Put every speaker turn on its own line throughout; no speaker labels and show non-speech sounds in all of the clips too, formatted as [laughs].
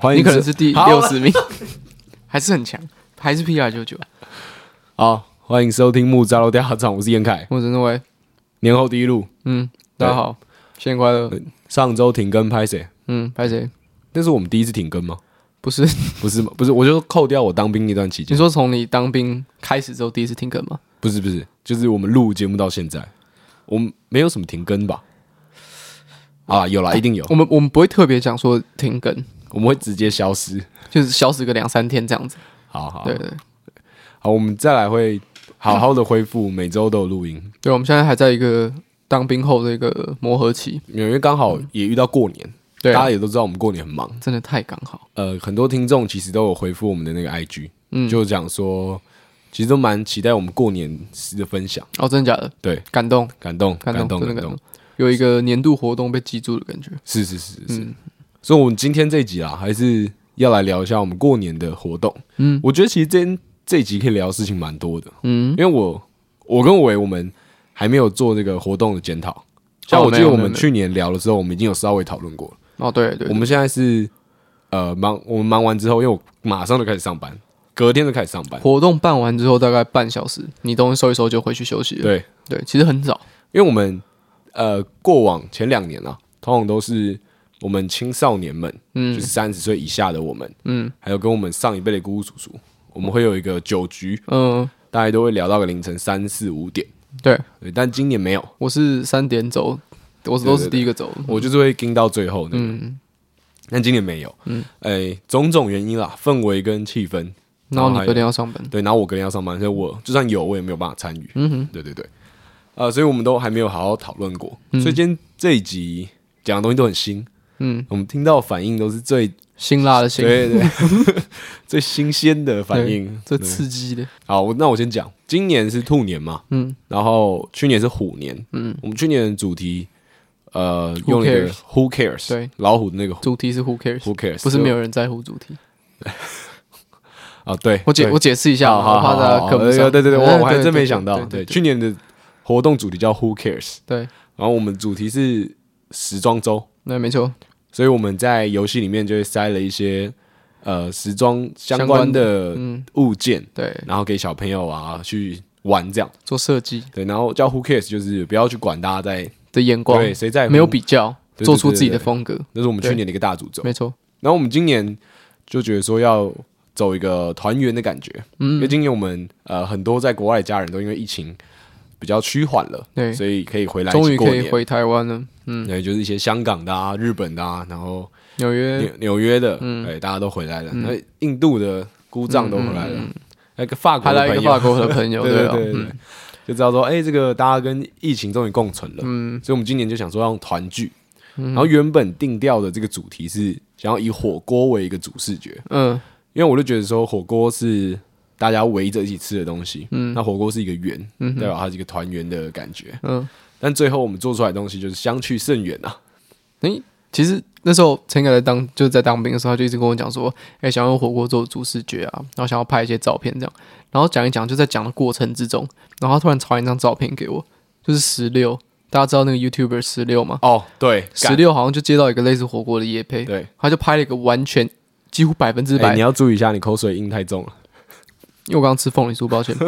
欢迎，
你可能是第六十名，[laughs] 还是很强，还是 PR 九九。
好，欢迎收听木扎罗第二场，我是严凯，
我是认为，
年后第一路，
嗯，大家好，新年快乐。
上周停更拍谁？
嗯，拍谁？
那是我们第一次停更吗？
不是，
不是吗？不是，我就扣掉我当兵那段期间。
你说从你当兵开始之后第一次停更吗？
不是，不是，就是我们录节目到现在，我们没有什么停更吧？啊，有啦，一定有。
我们我们不会特别讲说停更，
我们会直接消失，
就是消失个两三天这样子。
好好，
对对
好，我们再来会好好的恢复，每周都有录音。
对，我们现在还在一个当兵后的一个磨合期，
因为刚好也遇到过年，
对啊
大家也都知道我们过年很忙。
真的太刚好。
呃，很多听众其实都有回复我们的那个 IG，
嗯，
就讲说其实都蛮期待我们过年时的分享。
哦，真的假的？
对，
感动，
感动，
感动，
感动，
真的感动
感动。，
有一个年度活动被记住的感觉。
是是是是。
嗯
所以，我们今天这一集啊，还是要来聊一下我们过年的活动。
嗯
我觉得其实这这一集可以聊的事情蛮多的，
嗯，
因为我我跟伟我们还没有做这个活动的检讨。像
哦
我记得我
们
去年聊的时候，我们已经有稍微讨论过了。
哦，对对，
我们现在是呃忙，我们忙完之后，因为我马上就开始上班，隔天就开始上班。
活动办完之后大概半小时，你东西收一收就回去休息了。
对，
对，其实很早。
因为我们呃过往前两年啊，通常都是我们青少年们，
嗯。
就是三十岁以下的我们，
嗯。
还有跟我们上一辈的姑姑叔叔，我们会有一个酒局，
嗯，
大家都会聊到个凌晨三四五点。
对，
对，但今年没有，
我是三点走，我都是第一个走。
我就是会跟到最后那个。
嗯，
但今年没有，嗯，哎，种种原因啦，氛围跟气氛，
然后你隔天要上班。
对，然后我隔天要上班，所以我就算有，我也没有办法参与。
嗯哼，
对对对，呃，所以我们都还没有好好讨论过，
嗯。
所以今天这一集讲的东西都很新，
嗯，
我们听到的反应都是最
辛辣的辛，
对对对 [laughs] 最新鲜的反应，
最刺激的。
好，我那我先讲，今年是兔年嘛，
嗯
然后去年是虎年，
嗯，
我们去年的主题，呃，用了一个 Who cares？
对，
老虎的那个
主题是 Who
cares？Who cares？
不是没有人在乎主题。[laughs]
啊，对，
我解我解释一下，
好好
我怕大
好好
家不。
对对对，我我还真没想到，
对
对，去年的活动主题叫 Who cares？
对，
然后我们主题是时装周，
那没错。
所以我们在游戏里面就会塞了一些呃时装相关的
嗯，
物件，
对，
然后给小朋友啊去玩这样，
做设计
对，然后叫 Who cares？就是不要去管大家在
的眼光，
对谁在
没有比
较，
做出自己的风格。
那是我们去年的一个大主轴。
没错。
然后我们今年就觉得说要走一个团圆的感觉，因为
嗯，
今年我们呃很多在国外的家人都因为疫情比较趋缓了，
对。
所以可以回来一终于。
可以回台湾了。嗯，
对，就是一些香港的啊、日本的啊，然后
纽约。
纽纽约的，
嗯。
对，大家都回来了。那印度的姑丈都回来了。那个法国
还
的朋友
来一个法国的朋友，
对 [laughs]
对啊
对对对，
嗯。
就知道说，哎，这个大家跟疫情终于共存了。
嗯。
所以我们今年就想说要用团聚，
嗯。
然后原本定调的这个主题是想要以火锅为一个主视觉，
嗯。
因为我就觉得说火锅是大家围着一起吃的东西，
嗯
那火锅是一个圆，
嗯哼
代表它是一个团圆的感觉。
嗯，
但最后我们做出来的东西就是相去甚远啊！
诶，其实那时候陈凯在当就是在当兵的时候，他就一直跟我讲说，哎，想要用火锅做主视觉啊，然后想要拍一些照片这样，然后讲一讲，就在讲的过程之中，然后他突然传一张照片给我，就是十六，大家知道那个 YouTuber 十六吗？
哦，对，
十六好像就接到一个类似火锅的业配，
对，
他就拍了一个完全几乎百分之
哎，
百
你，要注意一下，你口水音太重了。
因为我刚刚吃凤梨酥，抱歉。[laughs]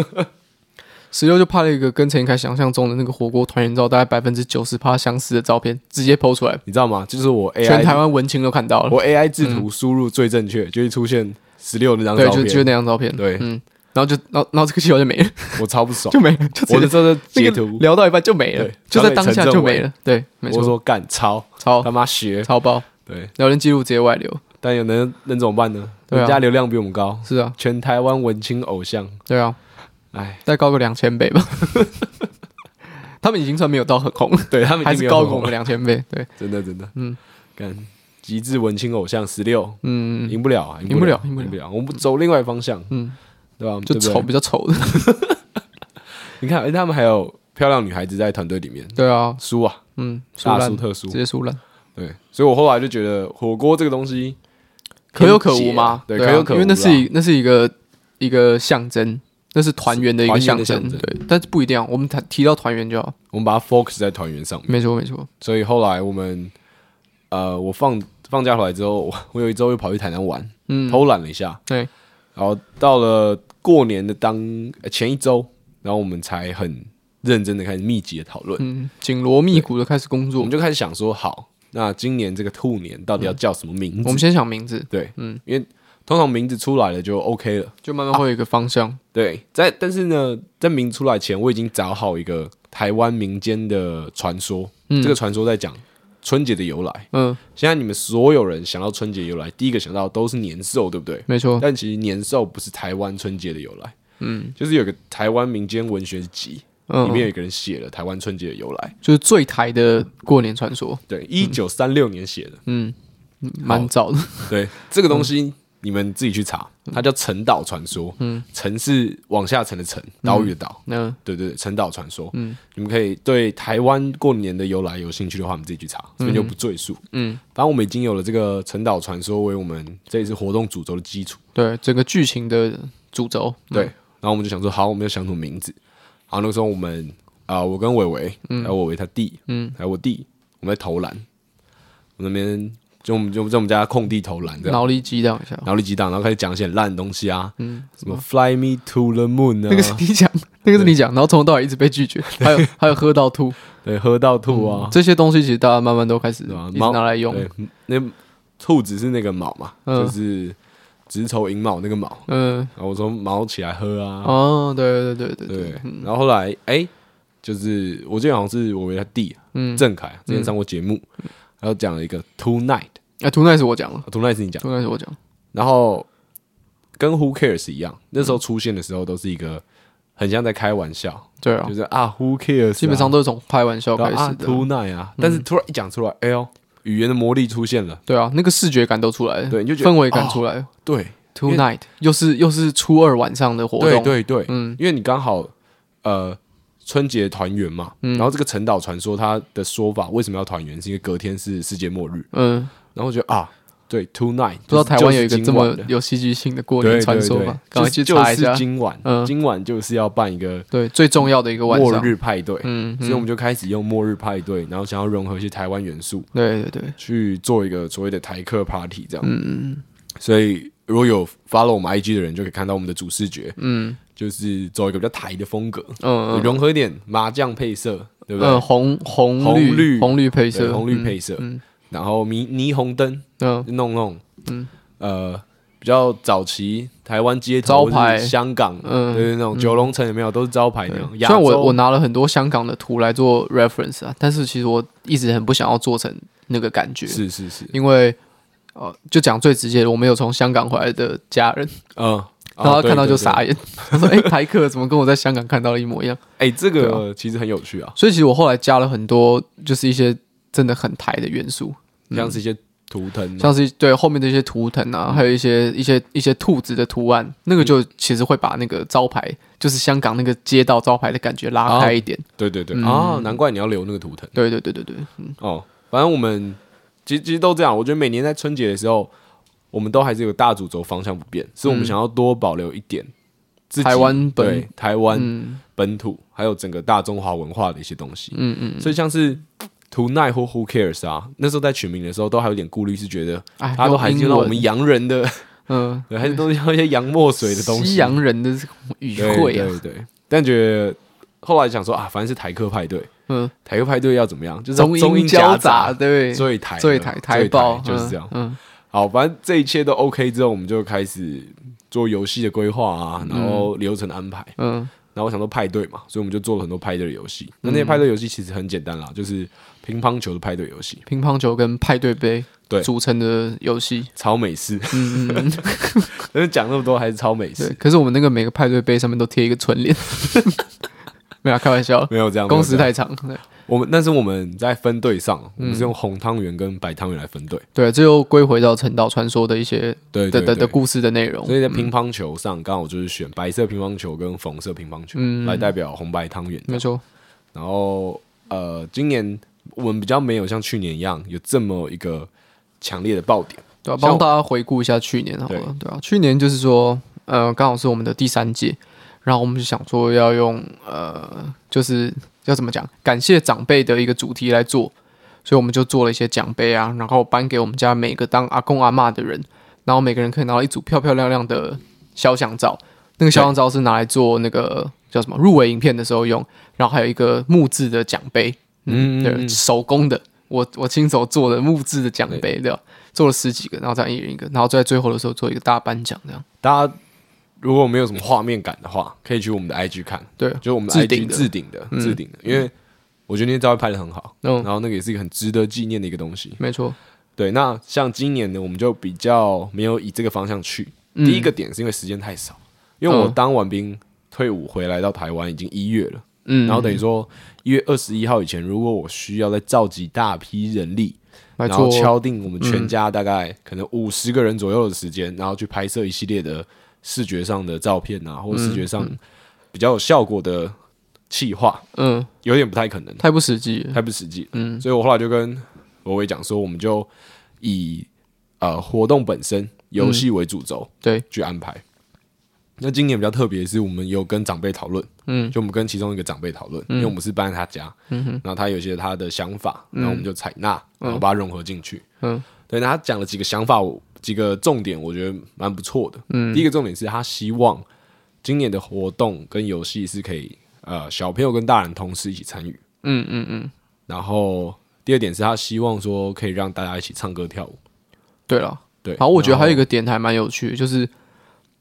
十六就拍了一个跟陈凯想象中的那个火锅团圆照，大概百分之九十趴相似的照片，直接 PO 出来，
你知道吗？就是我 AI
全台湾文青都看到了。
我 AI 制图输入最正确，就会出现十六那张
对，
照
就就
片。
那张照片。
对
嗯，然后就，然后，然后这个气球就没了，
我超不爽
就，没了，就
我的这个
那个
截图，
聊到一半就没了
对，
就在当下就没了。对，没错，
我说干超
超
他妈学，
超爆，
对，
聊天记录直接外流。
但有能能怎么办呢？人家流量比我们高，
是啊，
全台湾文青偶像，
对啊，
哎，
再高个两千倍吧。[laughs] 他们已经算没有到很红，[laughs]
对他们
还
已经没有红了。
是高过我们两千倍。对，
真的真的，
嗯，
干极致文青偶像十六，
嗯，
赢不了啊，
赢不了赢不了
赢不了，我们走另外一方向，
嗯，
对吧？
就丑
对不对？
比较丑的。[laughs]
你看，哎，他们还有漂亮女孩子在团队里面，
对啊，
输啊，
嗯，输
大
烂
输特输
直，接输了。
对，所以我后来就觉得火锅这个东西
可有可无吗？
对，
啊
可有可无，
因为那是一那是一个一个象征，那是团圆的一
个
象
征。
对，但是不一定啊，我们谈提到团圆就好。
我们把它 focus 在团圆上面，
没错没错，
所以后来我们呃，我放放假回来之后，我 [laughs] 我有一周又跑去台南玩，
嗯，
偷懒了一下，
对，
然后到了过年的当前一周，然后我们才很认真的开始密集的讨论，
嗯，紧锣密鼓的开始工作，
我们就开始想说，好，那今年这个兔年到底要叫什么名字？
我们先想名字，
对，嗯，因为通常名字出来了就 OK 了，
就慢慢会有一个方向。
对，在但是呢，在名出来前，我已经找好一个台湾民间的传说，这个传说在讲。春节的由来，嗯，现在你们所有人想到春节由来，第一个想到都是年兽，对不对？
没错。
但其实年兽不是台湾春节的由来，嗯，就是有个台湾民间文学集，嗯，里面有一个人写了台湾春节的由来，
就是最台的过年传说。
对，一九三六年写的，
嗯，蛮早的。
对，[laughs] 这个东西。你们自己去查，它叫陈岛传说。嗯，陈是往下沉的沉，岛屿的岛。嗯，对对对，陈岛传说。嗯，你们可以对台湾过年的由来有兴趣的话，你们自己去查，这边就不赘述。嗯，反正我们已经有了这个陈岛传说为我们这一次活动主轴的基础。
对，整个剧情的主轴。
对，然后我们就想说，好，我们要想什么名字？好，那个时候我们啊，我跟伟伟，还有伟伟他弟，嗯，还有我弟，我们在投篮，我那边。就我们就在我们家空地投篮，这样。
脑力激荡一下，
脑力激荡，然后开始讲一些烂东西啊，嗯，什么 Fly me to the moon 啊，
那个是你讲，那个是你讲，然后从头到尾一直被拒绝，[laughs] 还有还有喝到吐，[laughs]
对，喝到吐啊，
这些东西其实大家慢慢都开始拿来用，
那兔子是那个毛嘛，就是子丑寅卯那个卯，嗯，然后我说卯起来喝啊，
哦，对对对对
对，然后后来哎，就是我记得好像是我为他弟，嗯，郑凯之前上过节目。然后讲了一个 Tonight，
哎，Tonight 是我讲了
，Tonight 是你讲
，Tonight 是我讲。
然后跟 Who Cares 一样，那时候出现的时候都是一个很像在开玩笑，
对啊，
就是啊 Who Cares，
基本上都是从开玩笑开始的。
Tonight 啊，但是突然一讲出来，哎呦，语言的魔力出现了，
对啊，那个视觉感都出来了，
对，你就觉
得氛围感出来了，
对
，Tonight 又是又是初二晚上的活动，
对对对，嗯，因为你刚好呃。春节团圆嘛，嗯、然后这个陈岛传说它的说法为什么要团圆？是因为隔天是世界末日。嗯，然后我觉得啊，对，tonight
不知道台湾有一个这么有戏剧性的过年传说吗？赶快去查一下。
今晚，嗯，今晚就是要办一个
对最重要的一个晚上
末日派对。嗯，所以我们就开始用末日派对，然后想要融合一些台湾元素。
对对对，
去做一个所谓的台客 party 这样。嗯嗯，所以如果有 follow 我们 IG 的人，就可以看到我们的主视觉。嗯。就是走一个比较台的风格，嗯，融合一点麻将配色，对不对？
红红红绿红绿配色，
红绿配色，然后霓霓虹灯，嗯，弄弄，嗯，呃，比较早期台湾街头招牌，香港，嗯，就是，那种九龙城有没有都是招牌那种。虽
然我我拿了很多香港的图来做 reference 啊，但是其实我一直很不想要做成那个感觉，
是是是，
因为呃，就讲最直接的，我没有从香港回来的家人，嗯。[laughs] 然后他看到就傻眼，他说：“哎，台客怎么跟我在香港看到的一模一样？” [laughs]
哎，这个其实很有趣啊。
所以其实我后来加了很多，就是一些真的很台的元素，
像是一些图腾，
像是对后面的一些图腾啊，还有一些一些一些兔子的图案，那个就其实会把那个招牌，就是香港那个街道招牌的感觉拉开一点。
对对对，啊，难怪你要留那个图腾。
对对对对对，
哦，反正我们其实其实都这样。我觉得每年在春节的时候。我们都还是有大主轴方向不变，所以我们想要多保留一点
台湾本
台湾本土，还有整个大中华文化的一些东西。嗯嗯，所以像是 Tonight 或 Who Cares 啊，那时候在取名的时候都还有点顾虑，是觉得他都还是用我们洋人的，嗯，[laughs] 对，还是都用一些洋墨水的东西，
西洋人的语汇啊，
对对。但觉得后来想说啊，反正是台客派对，嗯，台客派对要怎么样？就是
中英夹杂，对，
最台
最台台爆
就是这样，嗯。好，反正这一切都 OK 之后，我们就开始做游戏的规划啊，然后流程的安排。嗯，然后我想说派对嘛，所以我们就做了很多派对的游戏。那那些派对游戏其实很简单啦，就是乒乓球的派对游戏，
乒乓球跟派对杯对组成的游戏，
超美式。嗯嗯，[laughs] 但是讲那么多还是超美式。
可是我们那个每个派对杯上面都贴一个春联。[laughs] 没有开玩笑，
没有这样，
工时太长。
我们但是我们在分队上，我们是用红汤圆跟白汤圆来分队。
对，这又归回到陈岛传说的一些对的的故事的内容。
所以在乒乓球上，刚好就是选白色乒乓球跟红色乒乓球来代表红白汤圆。
没错。
然后呃，今年我们比较没有像去年一样有这么一个强烈的爆点。
对，帮大家回顾一下去年好了。对啊，去年就是说，呃，刚好是我们的第三届。然后我们就想说要用呃，就是要怎么讲，感谢长辈的一个主题来做，所以我们就做了一些奖杯啊，然后颁给我们家每个当阿公阿嬷的人，然后每个人可以拿到一组漂漂亮亮的肖像照。那个肖像照是拿来做那个叫什么入围影片的时候用，然后还有一个木质的奖杯，嗯，对，手工的，我我亲手做的木质的奖杯，对吧？做了十几个，然后再一人一个，然后在最后的时候做一个大颁奖，这样。
大家如果没有什么画面感的话，可以去我们的 IG 看，
对，
就我们的 IG 置顶的置顶的，因为我觉得那些照片拍的很好，嗯，然后那个也是一个很值得纪念的一个东西，
没错。
对，那像今年呢，我们就比较没有以这个方向去。第一个点是因为时间太少。因为我当完兵退伍回来到台湾已经一月了，嗯，然后等于说一月二十一号以前，如果我需要再召集大批人力，然后敲定我们全家大概可能五十个人左右的时间，然后去拍摄一系列的视觉上的照片啊，或者视觉上比较有效果的企划，嗯，有点不太可能，
太不实际，
太不实际，嗯，所以我后来就跟罗伟讲说，我们就以呃活动本身游戏为主轴，对，去安排。那今年比较特别的是，我们有跟长辈讨论，嗯，就我们跟其中一个长辈讨论，嗯、因为我们是搬在他家，嗯哼，然后他有些他的想法，然后我们就采纳，嗯、然后把它融合进去，嗯，对，那他讲了几个想法，几个重点，我觉得蛮不错的，嗯，第一个重点是他希望今年的活动跟游戏是可以，呃，小朋友跟大人同时一起参与，嗯嗯嗯，然后第二点是他希望说可以让大家一起唱歌跳舞，
对了，对，然后，我觉得还有一个点还蛮有趣的，就是。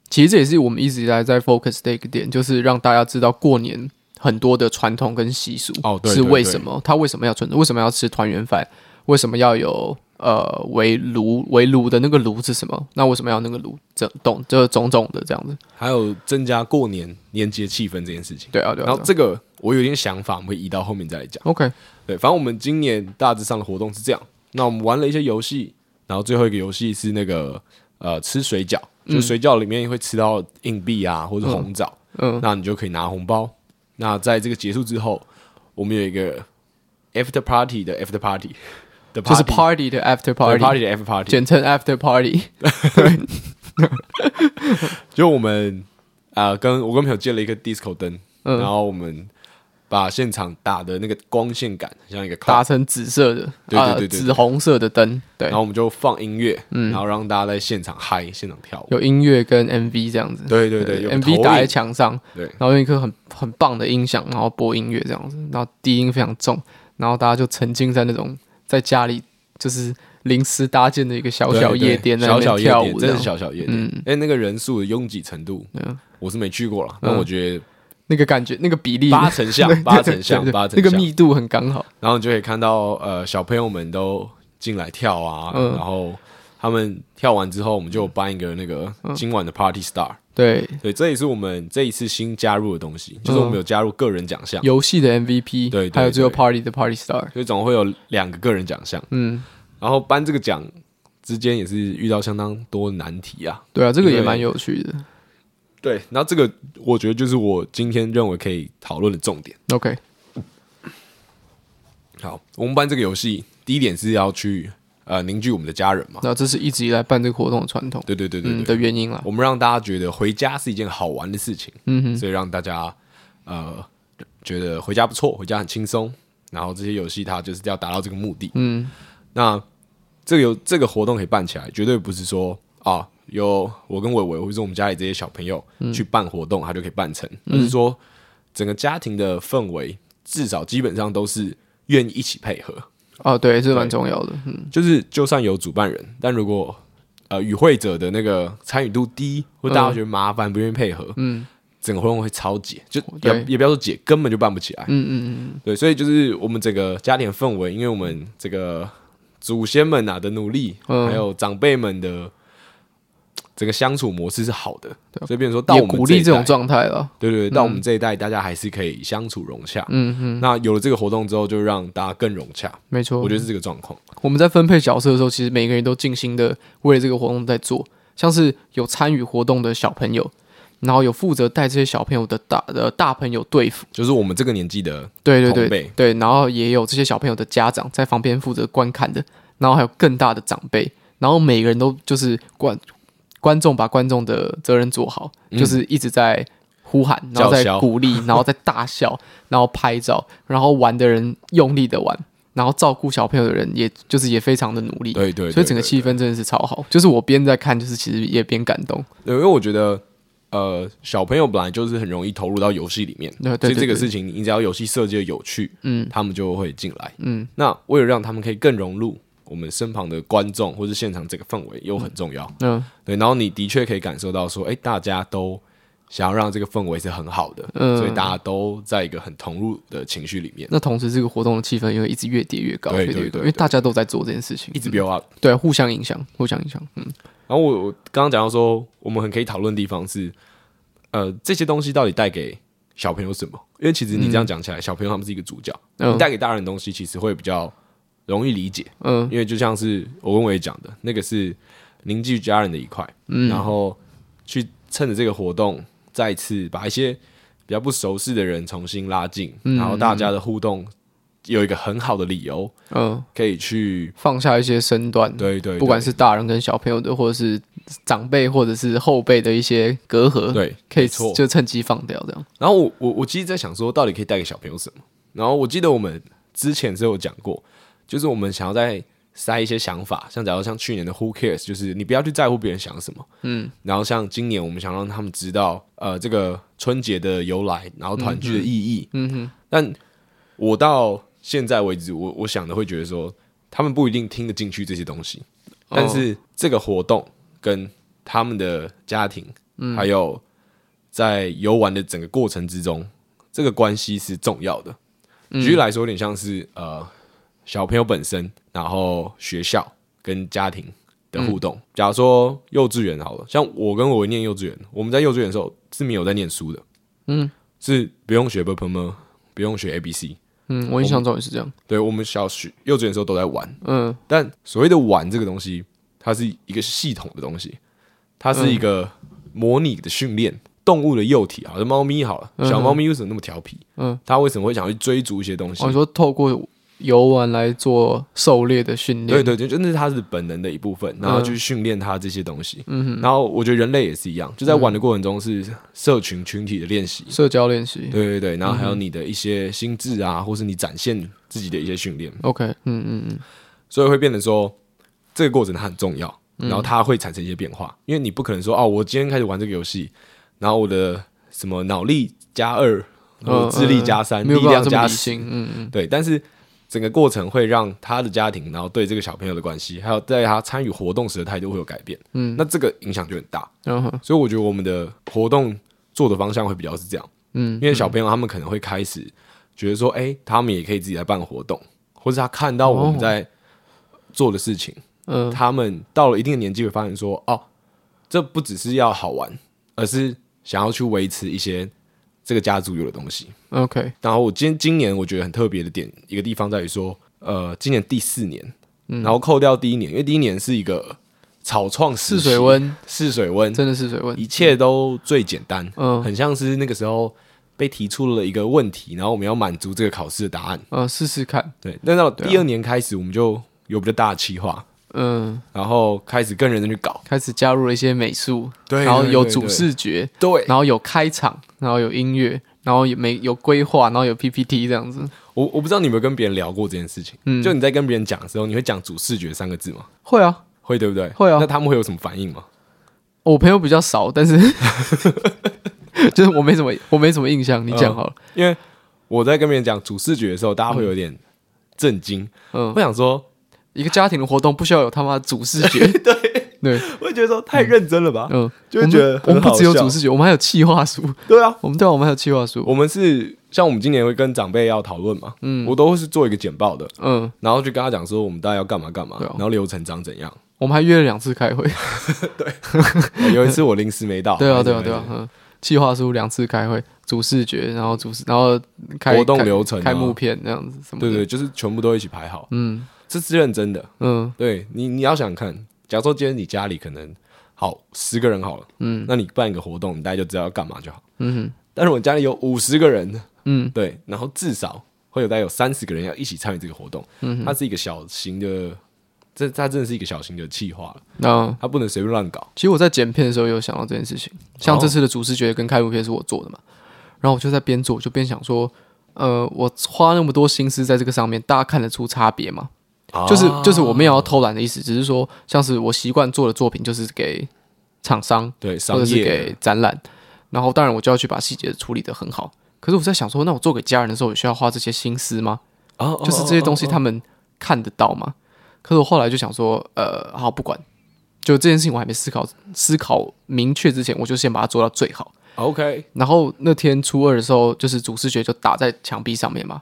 其实这也是我们一直以来在 focus 的一个点，就是让大家知道过年很多的传统跟习俗哦是为什么，他为什么要存在，为什么要吃团圆饭，为什么要有呃围炉围炉的那个炉是什么？那为什么要那个炉？这懂这种种的这样子，
还有增加过年年节气氛这件事情。
对啊，对啊。
然后这个我有点想法，我们会移到后面再来讲。
OK，
对，反正我们今年大致上的活动是这样。那我们玩了一些游戏，然后最后一个游戏是那个呃吃水饺。就水饺里面会吃到硬币啊，或者红枣，嗯，那你就可以拿红包。那在这个结束之后，我们有一个 after party 的 after party [laughs] 的，
就是 party 的 after party，party
的 after party，
简称 after party。[laughs]
就我们啊，跟我跟朋友借了一个 disco 灯，然后我们。把现场打的那个光线感像一个
打成紫色的，对对对，紫红色的灯，对。
然后我们就放音乐，嗯，然后让大家在现场嗨，现场跳舞，
有音乐跟 MV 这样子，
对对对
，MV 打在墙上，对，然后用一颗很很棒的音响，然后播音乐这样子，然后低音非常重，然后大家就沉浸在那种在家里就是临时搭建的一个小小夜店，
小小夜店，真的是小小夜店，哎，那个人数的拥挤程度，我是没去过了，但我觉得。
那个感觉，那个比例
八成像，[laughs] 八成像，八成像，
那个密度很刚好。
然后你就可以看到，呃，小朋友们都进来跳啊，嗯、然后他们跳完之后，我们就颁一个那个今晚的 Party Star。
对
对，这也是我们这一次新加入的东西，就是我们有加入个人奖项，
游戏的 MVP，
对，
还有最后 Party 的 Party Star，
所以总会有两个个人奖项。嗯，然后颁这个奖之间也是遇到相当多难题啊。
对啊，这个也蛮有趣的。
对，然后这个我觉得就是我今天认为可以讨论的重点。
OK，
好，我们办这个游戏，第一点是要去呃凝聚我们的家人嘛。
那这是一直以来办这个活动的传统。
对对对对，对、嗯、
的原因了。
我们让大家觉得回家是一件好玩的事情，嗯哼，所以让大家呃觉得回家不错，回家很轻松。然后这些游戏它就是要达到这个目的。嗯，那这个有这个活动可以办起来，绝对不是说啊。有我跟伟伟，或者是我们家里这些小朋友去办活动，他就可以办成。而是说，整个家庭的氛围，至少基本上都是愿意一起配合。
哦，对，这蛮重要的。嗯，
就是就算有主办人，但如果呃与会者的那个参与度低，或大家觉得麻烦，不愿意配合，嗯，整个活动会超解，就也也不要说解，根本就办不起来。嗯嗯嗯，对，所以就是我们整个家庭氛围，因为我们这个祖先们啊的努力，还有长辈们的。整个相处模式是好的，所以变成说到我们
鼓励这种状态了。
对对对，到我们这一代，大家还是可以相处融洽。嗯哼。那有了这个活动之后，就让大家更融洽。
没错，
我觉得是这个状况。
我们在分配角色的时候，其实每个人都尽心的为了这个活动在做。像是有参与活动的小朋友，然后有负责带这些小朋友的大的大朋友对付，
就是我们这个年纪的
对对对对，然后也有这些小朋友的家长在旁边负责观看的，然后还有更大的长辈，然后每个人都就是观。观众把观众的责任做好，嗯、就是一直在呼喊，然后在鼓励，[laughs] 然后在大笑，然后拍照，然后玩的人用力的玩，然后照顾小朋友的人，也就是也非常的努力，
对对，
所以整个气氛真的是超好。就是我边在看，就是其实也边感动。
对，因为我觉得，呃，小朋友本来就是很容易投入到游戏里面，
对，对，对，
所以这个事情，你只要游戏设计的有趣，
嗯，
他们就会进来，
嗯。
那为了让他们可以更融入我们身旁的观众或是现场这个氛围，又很重要，
嗯，
对。然后你的确可以感受到说，哎，大家都。想要让这个氛围是很好的，
嗯，
所以大家都在一个很投入的情绪里面。
那同时，这个活动的气氛也会一直越叠越高，
对对
因为大家都在做这件事情，
一直 build up，
对，互相影响，互相影响。嗯，
然后我我刚刚讲到说，我们很可以讨论的地方是，呃，这些东西到底带给小朋友什么？因为其实你这样讲起来，嗯，小朋友他们是一个主角，嗯，你带给大人的东西其实会比较容易理解，
嗯，
因为就像是我跟伟讲的，那个是凝聚家人的一块，
嗯，
然后去趁着这个活动。再次把一些比较不熟悉的人重新拉近，嗯，然后大家的互动有一个很好的理由，
嗯，
可以去
放下一些身段，
对对，对，
不管是大人跟小朋友的，或者是长辈或者是后辈的一些隔阂，
对，
可以就趁机放掉这样。
然后我我我其实在想说，到底可以带给小朋友什么？然后我记得我们之前是有讲过，就是我们想要在。塞一些想法，像假如像去年的 Who Cares，就是你不要去在乎别人想什么，
嗯，
然后像今年我们想让他们知道，呃，这个春节的由来，然后团聚的意义，
嗯哼。
但我到现在为止，我我想的会觉得说，他们不一定听得进去这些东西，但是这个活动跟他们的家庭，嗯，还有在游玩的整个过程之中，这个关系是重要的。举例来说，有点像是呃。小朋友本身，然后学校跟家庭的互动。假如说幼稚园好了，像我跟我念幼稚园，我们在幼稚园的时候是没有在念书的，
嗯，
是不用学 b p m 不用学 A B C。
嗯，我印象中也是这样。
对我们小学、幼稚园的时候都在玩，
嗯，
但所谓的玩这个东西，它是一个系统的东西，它是一个模拟的训练。动物的幼体，好像猫咪好了，小猫咪为什么那么调皮？嗯，它为什么会想去追逐一些东西？
我、说透过游玩来做狩猎的训练，
对对对，就那是他是本能的一部分，然后去训练他这些东西。嗯，然后我觉得人类也是一样，就在玩的过程中是社群群体的练习，
社交练习。
对对对，然后还有你的一些心智啊，或是你展现自己的一些训练。
OK，嗯嗯嗯，
所以会变得说这个过程它很重要，然后它会产生一些变化，因为你不可能说哦，我今天开始玩这个游戏，然后我的什么脑力加二，我智力加三，力量加十，
嗯嗯，
对，但是。整个过程会让他的家庭，然后对这个小朋友的关系，还有在他参与活动时的态度会有改变。
嗯，
那这个影响就很大。
嗯，
所以我觉得我们的活动做的方向会比较是这样。
嗯，
因为小朋友他们可能会开始觉得说，哎，他们也可以自己来办活动，或者他看到我们在做的事情，
嗯，
他们到了一定的年纪会发现说，哦，这不只是要好玩，而是想要去维持一些。这个家族有的东西
，OK。
然后我今今年我觉得很特别的点，一个地方在于说，呃，今年第四年，
嗯，
然后扣掉第一年，因为第一年是一个草创
试水温，
试水温，
真的试水温，
一切都最简单，
嗯，
很像是那个时候被提出了一个问题，然后我们要满足这个考试的答案，
嗯，试试看。
对，那到第二年开始，我们就有比较大的企划。
嗯，
然后开始跟人去搞，
开始加入了一些美术，
对，
然后有主视觉，
对，
然后有开场，然后有音乐，然后有没有规划，然后有 PPT 这样子。
我我不知道你有没有跟别人聊过这件事情，嗯，就你在跟别人讲的时候，你会讲主视觉三个字吗？
会啊，
会对不对？
会啊，
那他们会有什么反应吗？
我朋友比较少，但是 [laughs] 就是我没什么，我没什么印象。你讲好了，
因为我在跟别人讲主视觉的时候，大家会有点震惊，嗯，我想说。
一个家庭的活动不需要有他妈的主视觉，[laughs]
对
对，[laughs]
我会觉得说太认真了吧，
嗯，
就会觉得
我们不只有主视觉，我们还有企划书，
对啊，
我们对啊，我们还有企划书，
我们是像我们今年会跟长辈要讨论嘛，嗯，我都会是做一个简报的，
嗯，
然后就跟他讲说我们大概要干嘛干嘛，然后流程长怎样，
我们还约了两次开会，[laughs]
对，[laughs] 有一次我临时没到，
对啊对啊对啊，嗯，企划书两次开会，主视觉，然后主视，然后开
活动流程、
开幕片那样子什么，
对对，就是全部都一起排好，
嗯。
这是认真的，
嗯，
对你，你要想看，假如说今天你家里可能好十个人好了，
嗯，
那你办一个活动，你大概就知道要干嘛就好，
嗯哼。
但是我家里有五十个人，
嗯，
对，然后至少会有大概有三十个人要一起参与这个活动，
嗯，
它是一个小型的，这它真的是一个小型的企划了，
嗯，
它不能随便乱搞。
其实我在剪片的时候有想到这件事情，像这次的主视觉跟开幕片是我做的嘛，然后我就在边做就边想说，呃，我花那么多心思在这个上面，大家看得出差别吗？就是就是我没有要偷懒的意思，只是说像是我习惯做的作品，就是给厂商
对，
或者是给展览，然后当然我就要去把细节处理的很好。可是我在想说，那我做给家人的时候，我需要花这些心思吗？就是这些东西他们看得到吗？可是我后来就想说，呃，好不管，就这件事情我还没思考思考明确之前，我就先把它做到最好。
OK。然
后那天初二的时候，就是主视觉就打在墙壁上面嘛。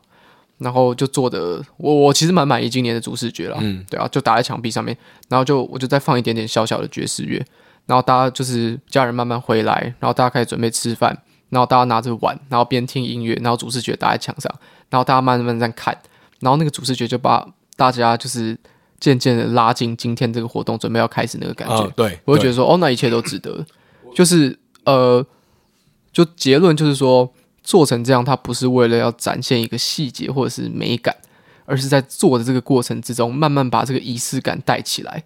然后就做的，我我其实蛮满意今年的主视觉了，嗯，对啊，就打在墙壁上面，然后就我就再放一点点小小的爵士乐，然后大家就是家人慢慢回来，然后大家开始准备吃饭，然后大家拿着碗，然后边听音乐，然后主视觉打在墙上，然后大家慢慢在看，然后那个主视觉就把大家就是渐渐的拉进今天这个活动准备要开始那个感觉，
哦、对，
我就觉得说，哦，那一切都值得，就是呃，就结论就是说。做成这样，它不是为了要展现一个细节或者是美感，而是在做的这个过程之中，慢慢把这个仪式感带起来，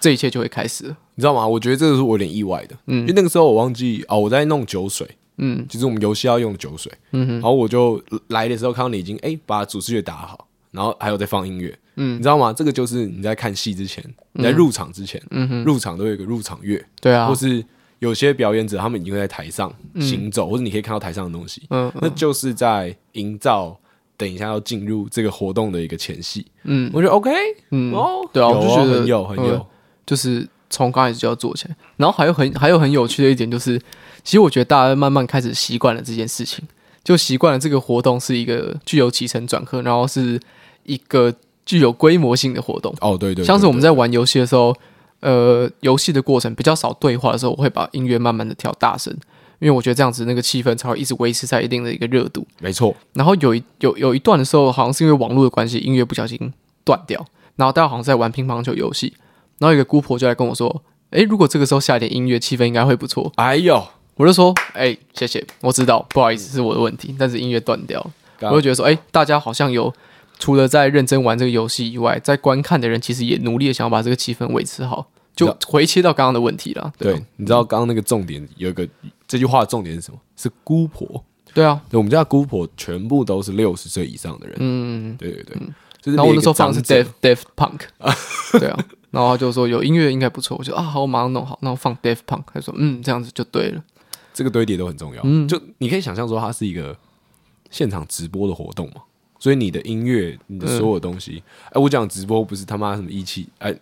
这一切就会开始了。
你知道吗？我觉得这个是我有点意外的，嗯，因为那个时候我忘记哦，我在弄酒水，嗯，就是我们游戏要用的酒水，嗯哼，然后我就来的时候看到你已经哎、欸、把主视觉打好，然后还有在放音乐，嗯，你知道吗？这个就是你在看戏之前，你在入场之前，嗯哼，入场都有一个入场乐，
对啊，
或是。有些表演者，他们已经会在台上行走，嗯、或者你可以看到台上的东西，嗯，嗯，那就是在营造等一下要进入这个活动的一个前戏。嗯，我觉得 OK，嗯，哦，
对啊，我就觉得
很有很有，
就是从刚开始就要做起来。然后还有很还有很有趣的一点就是，其实我觉得大家慢慢开始习惯了这件事情，就习惯了这个活动是一个具有起承转合，然后是一个具有规模性的活动。
哦，对对，对，对，
像是我们在玩游戏的时候。呃，游戏的过程比较少对话的时候，我会把音乐慢慢的调大声，因为我觉得这样子那个气氛才会一直维持在一定的一个热度。
没错。
然后有一有有一段的时候，好像是因为网络的关系，音乐不小心断掉，然后大家好像在玩乒乓球游戏，然后一个姑婆就来跟我说：“诶，如果这个时候下一点音乐，气氛应该会不错。”
哎呦，
我就说：“哎，谢谢，我知道，不好意思，是我的问题。”但是音乐断掉了，我就觉得说：“哎，大家好像有除了在认真玩这个游戏以外，在观看的人其实也努力的想要把这个气氛维持好。”就回切到刚刚的问题了。对，
对，你知道刚刚那个重点有一个这句话的重点是什么？是姑婆。
对啊，
对，我们家姑婆全部都是六十岁以上的人。嗯，对对对。嗯、
就是然后我那时候放的是 Def Def Punk。[laughs] 对啊，然后他就说有音乐应该不错，我就啊好，我马上弄好，然后放 Def Punk。他说嗯，这样子就对了。
这个堆叠都很重要。嗯，就你可以想象说它是一个现场直播的活动嘛，所以你的音乐，你的所有东西，哎、嗯，我讲直播不是他妈什么仪器，哎。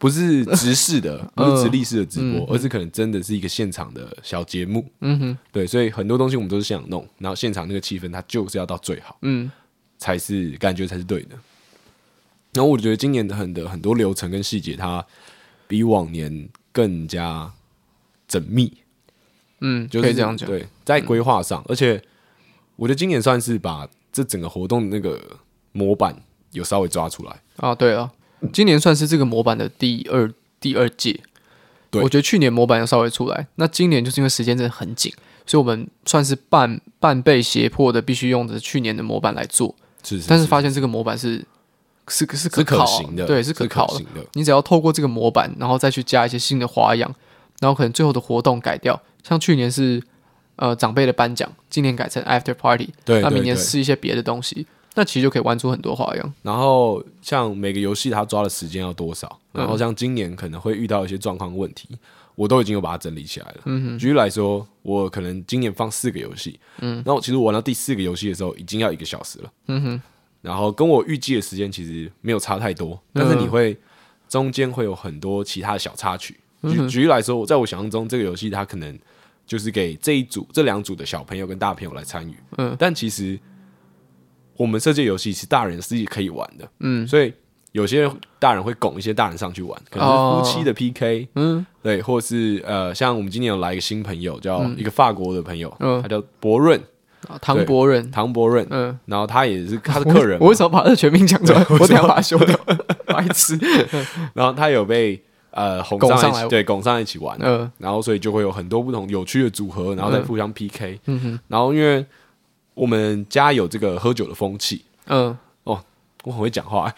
不是直视的，不是直立式的直播，而是可能真的是一个现场的小节目。嗯哼，对，所以很多东西我们都是现场弄，然后现场那个气氛它就是要到最好，嗯，才是感觉才是对的。然后我觉得今年的很的很多流程跟细节，它比往年更加缜密。
嗯，就可以这样讲。
对，在规划上，而且我觉得今年算是把这整个活动的那个模板有稍微抓出来
啊。对啊。今年算是这个模板的第二第二届，对，我觉得去年模板要稍微出来，那今年就是因为时间真的很紧，所以我们算是半半被胁迫的，必须用的去年的模板来做。
是，是，是，
但是发现这个模板是是是可考
是可行的，
对，是可考的。你只要透过这个模板，然后再去加一些新的花样，然后可能最后的活动改掉，像去年是呃长辈的颁奖，今年改成 After Party，
对，
那明年试一些别的东西。那其实就可以玩出很多花样。
然后像每个游戏它抓的时间要多少，然后像今年可能会遇到一些状况问题，我都已经有把它整理起来了。嗯，举例来说，我可能今年放四个游戏，嗯，然后其实我玩到第四个游戏的时候已经要一个小时了。嗯哼，然后跟我预计的时间其实没有差太多，但是你会中间会有很多其他的小插曲。举举例来说，我在我想象中这个游戏它可能就是给这一组这两组的小朋友跟大朋友来参与。嗯，但其实。我们设计游戏是大人自己可以玩的，嗯，所以有些大人会拱一些大人上去玩，可能是夫妻的 PK，嗯，对，或是呃，像我们今年有来一个新朋友，叫一个法国的朋友，嗯，他叫博润，
唐博润，
唐博润，嗯，然后他也是他是客人，
我为什么把他的全名讲出来？我等下把他修掉，[laughs] 白痴。[laughs]
然后他有被呃哄上来，对，拱上一起玩，嗯，然后所以就会有很多不同有趣的组合，然后再互相 PK，嗯哼，然后因为。我们家有这个喝酒的风气，嗯，哦，我很会讲话，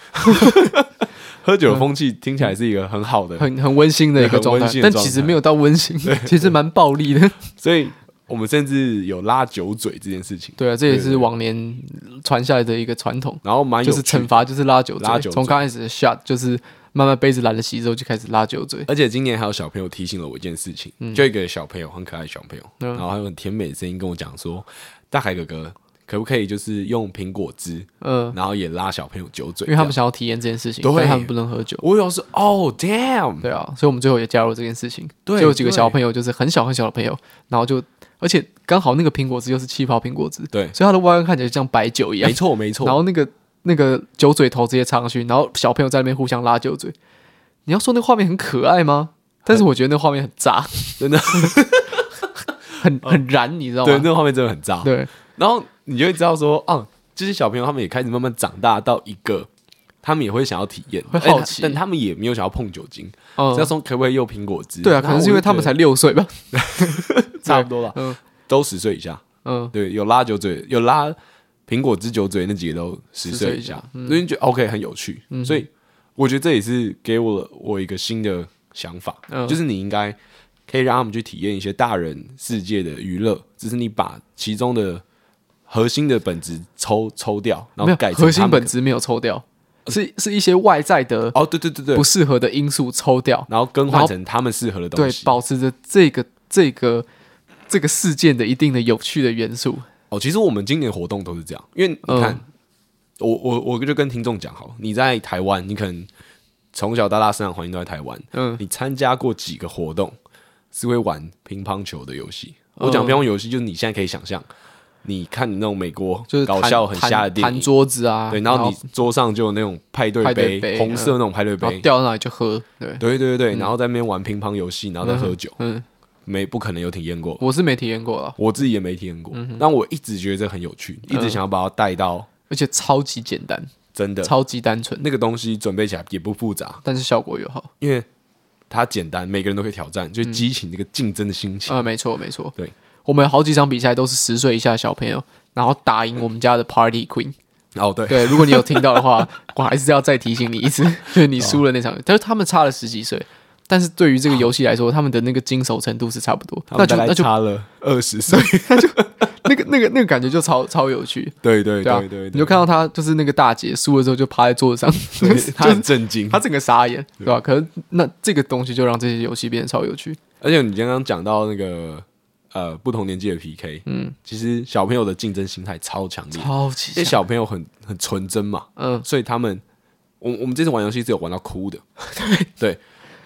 [laughs] 喝酒的风气听起来是一个很好的、
很很温馨的一个状态，但其实没有到温馨，其实蛮暴力的。[laughs]
所以，我们甚至有拉酒嘴这件事情。
对啊，这也是往年传下来的一个传统。
然后蛮
就是惩罚就是拉酒嘴，
拉酒嘴。
从刚开始的 shot 就是慢慢杯子懒得洗之后就开始拉酒嘴。
而且今年还有小朋友提醒了我一件事情，嗯、就一个小朋友很可爱的小朋友，嗯、然后还有很甜美的声音跟我讲说：“大海哥哥。”可不可以就是用苹果汁，嗯，然后也拉小朋友酒嘴，
因为他们想要体验这件事情，对，他们不能喝酒。
我有时哦，damn，
对啊，所以我们最后也加入这件事情。对，就有几个小朋友就是很小很小的朋友，然后就而且刚好那个苹果汁又是气泡苹果汁，
对，
所以它的外观看起来就像白酒一样，
没错没错。
然后那个那个酒嘴头直接插上去，然后小朋友在那边互相拉酒嘴。你要说那画面很可爱吗？但是我觉得那画面很炸，[laughs] 真的，[laughs] 很很燃，你知道吗？
对，那个画面真的很炸。
对，然
后。你就会知道说，啊，这些小朋友他们也开始慢慢长大到一个，他们也会想要体验，
会好奇，
但他们也没有想要碰酒精。嗯，要说可不可以用苹果汁？
对啊，可能是因为他们才六岁吧，[laughs]
差不多吧。嗯，都十岁以下。嗯，对，有拉酒嘴，有拉苹果汁酒嘴那几个都十岁以下，所以觉得 OK 很有趣。所以我觉得这也是给我了我一个新的想法，就是你应该可以让他们去体验一些大人世界的娱乐，只是你把其中的。核心的本质抽抽掉，然后改成
核心本质没有抽掉，是是一些外在的
哦，对对对对，
不适合的因素抽掉，
然后更换成他们适合的东西，
对，保持着这个这个这个事件的一定的有趣的元素。
哦，其实我们今年活动都是这样，因为你看，我我我就跟听众讲好，你在台湾，你可能从小到大生长环境都在台湾，嗯，你参加过几个活动是会玩乒乓球的游戏？我讲乒乓游戏，就是你现在可以想象。你看你那种美国就是搞笑很瞎的电影，
弹桌子啊，
对，然后你桌上就有那种派对杯，红色那种派对杯，
掉到哪里就喝，对，
对对对，然后在那边玩乒乓游戏，然后再喝酒，嗯，没不可能有体验过，
我是没体验过了，
我自己也没体验过，但我一直觉得这很有趣，一直想要把它带到，
而且超级简单，
真的。
超级单纯，
那个东西准备起来也不复杂，
但是效果又好，
因为它简单，每个人都可以挑战，就激起那个竞争的心情，
啊，没错没错，
对。
我们有好几场比赛都是十岁以下的小朋友，然后打赢我们家的 Party Queen。
哦，对。
对，如果你有听到的话，[laughs] 我还是要再提醒你一次，就是你输了那场，但是他们差了十几岁，但是对于这个游戏来说，他们的那个经手程度是差不多，
那就那就差了二十岁，
那就那个那个那个感觉就超超有趣。[laughs]
对对对对，
你就看到他就是那个大姐输了之后就趴在桌子上，[laughs]
他很震惊，
他整个傻眼，对。吧？可是那这个东西就让这些游戏变得超有趣。
而且你刚刚讲到那个。呃，不同年纪的 PK，嗯，其实小朋友的竞争心态超强烈，
超级，
因为小朋友很很纯真嘛，嗯，所以他们，我我们这次玩游戏只有玩到哭的，[laughs] 对。对，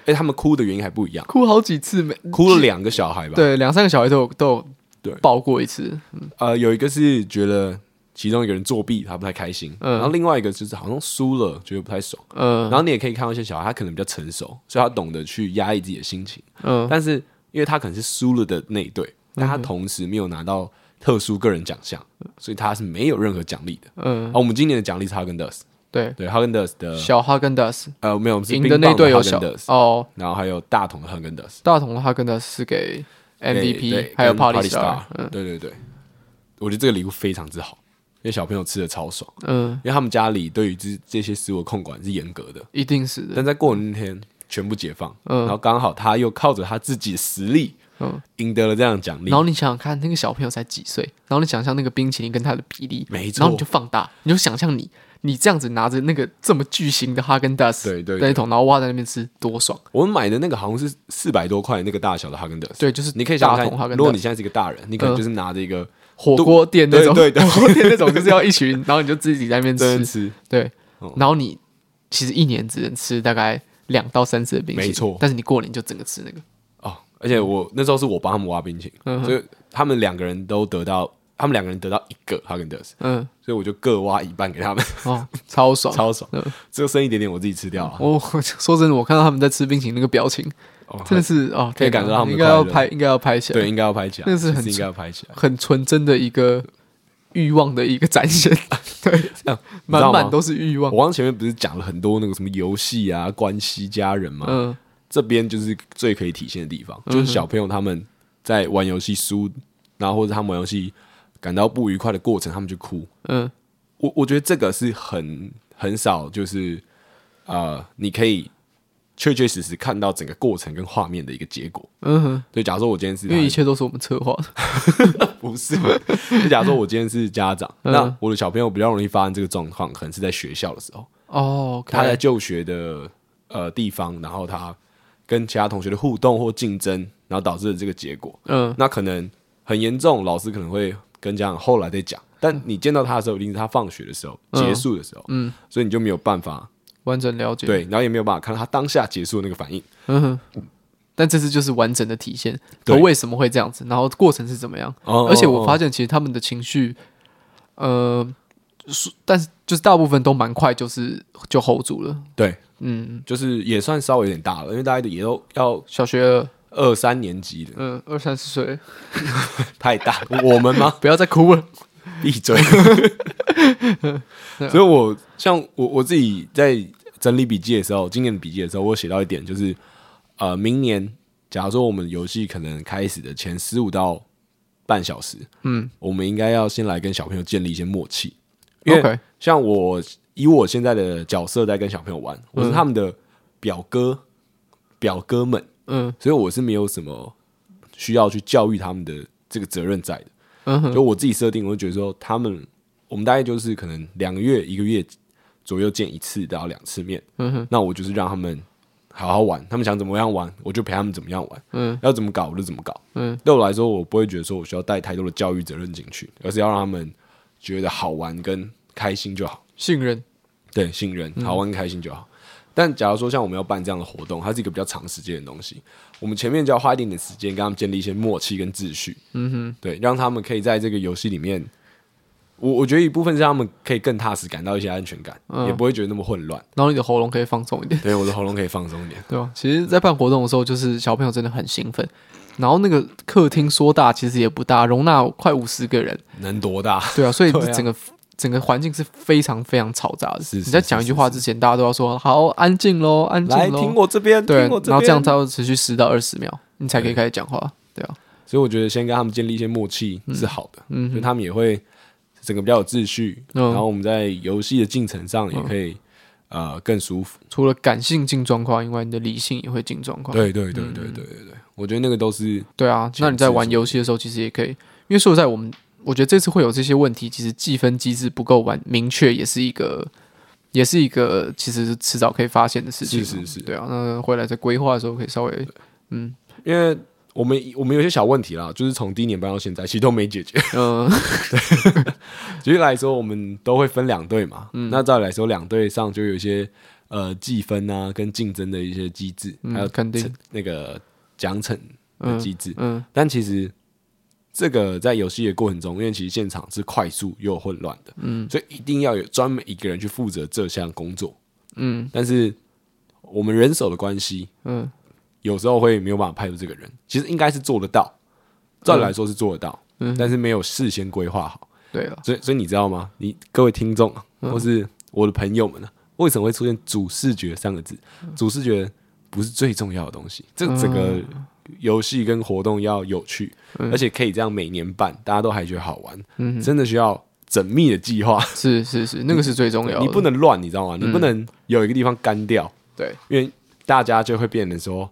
哎，他们哭的原因还不一样，
哭好几次没，
哭了两个小孩吧，
对，两三个小孩都有都有对。抱过一次，
呃，有一个是觉得其中一个人作弊，他不太开心，嗯，然后另外一个就是好像输了，觉得不太爽，嗯，然后你也可以看到一些小孩，他可能比较成熟，所以他懂得去压抑自己的心情，嗯，但是。因为他可能是输了的那一队，但他同时没有拿到特殊个人奖项，所以他是没有任何奖励的。嗯，而我们今年的奖励是哈根达斯，
对。
对，哈根达斯的
小哈根达斯，
呃，没有，
赢的那队有小哦，
然后还有大桶的哈根达斯，
大桶的哈根达斯是给 MVP，还有 Party Star，
对对对，我觉得这个礼物非常之好，因为小朋友吃的超爽，嗯，因为他们家里对于这这些食物控管是严格的，
一定是的，
但在过年那天。全部解放，嗯，然后刚好他又靠着他自己的实力，嗯，赢得了这样的奖励。
然后你想想看，那个小朋友才几岁？然后你想象那个冰淇淋跟他的比例，
没错。
然后你就放大，你就想象你，你这样子拿着那个这么巨型的哈根达斯，
对对，
那一桶，然后挖在那边吃，多爽！
我们买的那个好像是四百多块那个大小的哈根达斯，
对，就是
你可以想象，如果你现在是一个大人，你可能就是拿着一个
火锅店那种，对对，[laughs] 火锅店那种就是要一群，然后你就自己在那边吃，对，然后你其实一年只能吃大概。两到三次的冰淇淋，没错。但是你过年就整个吃那个。
哦，而且我那时候是我帮他们挖冰淇淋，所以他们两个人都得到，他们两个人得到一个哈根达斯，嗯，所以我就各挖一半给他们，
哦，超爽，[laughs]
超爽，只有剩一点点我自己吃掉了。
我 [laughs] 说真的，我看到他们在吃冰淇淋那个表情，真的是哦，
可以感受到他们
应该要拍，应该要拍起来，
对，应该要拍起来，
那是很
应该要拍起来，
很纯真的一个欲望的一个展现，[laughs] 对，满满都是欲望。
我刚前面不是讲了很多那个什么游戏啊、关系、家人嘛？嗯，这边就是最可以体现的地方，就是小朋友他们在玩游戏输，然后或者他们玩游戏感到不愉快的过程，他们就哭。嗯，我我觉得这个是很很少，就是呃，你可以确确实实看到整个过程跟画面的一个结果。
嗯哼，
对假如说我今天是，
因为一切都是我们策划的，[laughs]
不是？就假如说我今天是家长，嗯、那我的小朋友比较容易发生这个状况，可能是在学校的时候。
哦，okay、
他在就学的呃地方，然后他跟其他同学的互动或竞争，然后导致了这个结果。嗯，那可能很严重，老师可能会跟家长后来再讲。但你见到他的时候，一定是他放学的时候、嗯、结束的时候。嗯，所以你就没有办法。
完整了解，
对，然后也没有办法看到他当下结束的那个反应。
嗯哼，但这次就是完整的体现，他为什么会这样子，然后过程是怎么样。而且我发现，其实他们的情绪，呃，但是就是大部分都蛮快，就是就 hold 住了。
对，嗯，就是也算稍微有点大了，因为大家也都要
小学
二三年级的，
嗯，二三十岁，[laughs]
太大，我们吗？[laughs]
不要再哭了。
闭嘴！[laughs] 所以我像我我自己在整理笔记的时候，今年笔记的时候，我写到一点，就是呃，明年假如说我们游戏可能开始的前十五到半小时，嗯，我们应该要先来跟小朋友建立一些默契，因为像我以我现在的角色在跟小朋友玩，我是他们的表哥表哥们，嗯，所以我是没有什么需要去教育他们的这个责任在的。嗯就我自己设定，我就觉得说，他们我们大概就是可能两个月、一个月左右见一次到两次面。嗯哼，那我就是让他们好好玩，他们想怎么样玩，我就陪他们怎么样玩。嗯，要怎么搞我就怎么搞。嗯，对我来说，我不会觉得说我需要带太多的教育责任进去，而是要让他们觉得好玩跟开心就好。
信任，
对，信任，好玩跟开心就好。但假如说像我们要办这样的活动，它是一个比较长时间的东西，我们前面就要花一点点时间跟他们建立一些默契跟秩序。嗯哼，对，让他们可以在这个游戏里面，我我觉得一部分是让他们可以更踏实，感到一些安全感，嗯、也不会觉得那么混乱。
然后你的喉咙可以放松一点，
对，我的喉咙可以放松一点，[laughs]
对吧？其实，在办活动的时候，就是小朋友真的很兴奋，然后那个客厅说大其实也不大，容纳快五十个人，
能多大？
对啊，所以整个。整个环境是非常非常嘈杂的。是你在讲一句话之前，大家都要说好安静喽，安静喽。来听我这边，对，然后这样才会持续十到二十秒，你才可以开始讲话。对，啊，
所以我觉得先跟他们建立一些默契是好的，嗯，所以他们也会整个比较有秩序，嗯、然后我们在游戏的进程上也可以、嗯、呃更舒服。
除了感性进状况以外，你的理性也会进状况。
对对对对对对对，我觉得那个都是
对啊。那你在玩游戏的时候，其实也可以，因为说实在我们。我觉得这次会有这些问题，其实计分机制不够完明确，也是一个，也是一个，其实是迟早可以发现的事情。
是是是，
对啊，那回来在规划的时候可以稍微，嗯，
因为我们我们有些小问题啦，就是从第一年办到现在，其实都没解决。嗯，对。[laughs] 举例来说，我们都会分两队嘛，嗯，那照理来说，两队上就有一些呃计分啊跟竞争的一些机制，嗯、还有肯定那个奖惩的机制，嗯，嗯但其实。这个在游戏的过程中，因为其实现场是快速又混乱的，嗯，所以一定要有专门一个人去负责这项工作，嗯，但是我们人手的关系，嗯，有时候会没有办法派出这个人，其实应该是做得到，照理来说是做得到，嗯，但是没有事先规划好，对了，所以所以你知道吗？你各位听众或是我的朋友们呢，为什么会出现主视觉三个字？主视觉不是最重要的东西，这整个。游戏跟活动要有趣，嗯、而且可以这样每年办，大家都还觉得好玩。嗯，真的需要缜密的计划。
是是是，那个是最重要的。
你不能乱，你知道吗？嗯、你不能有一个地方干掉。
对，
因为大家就会变成说，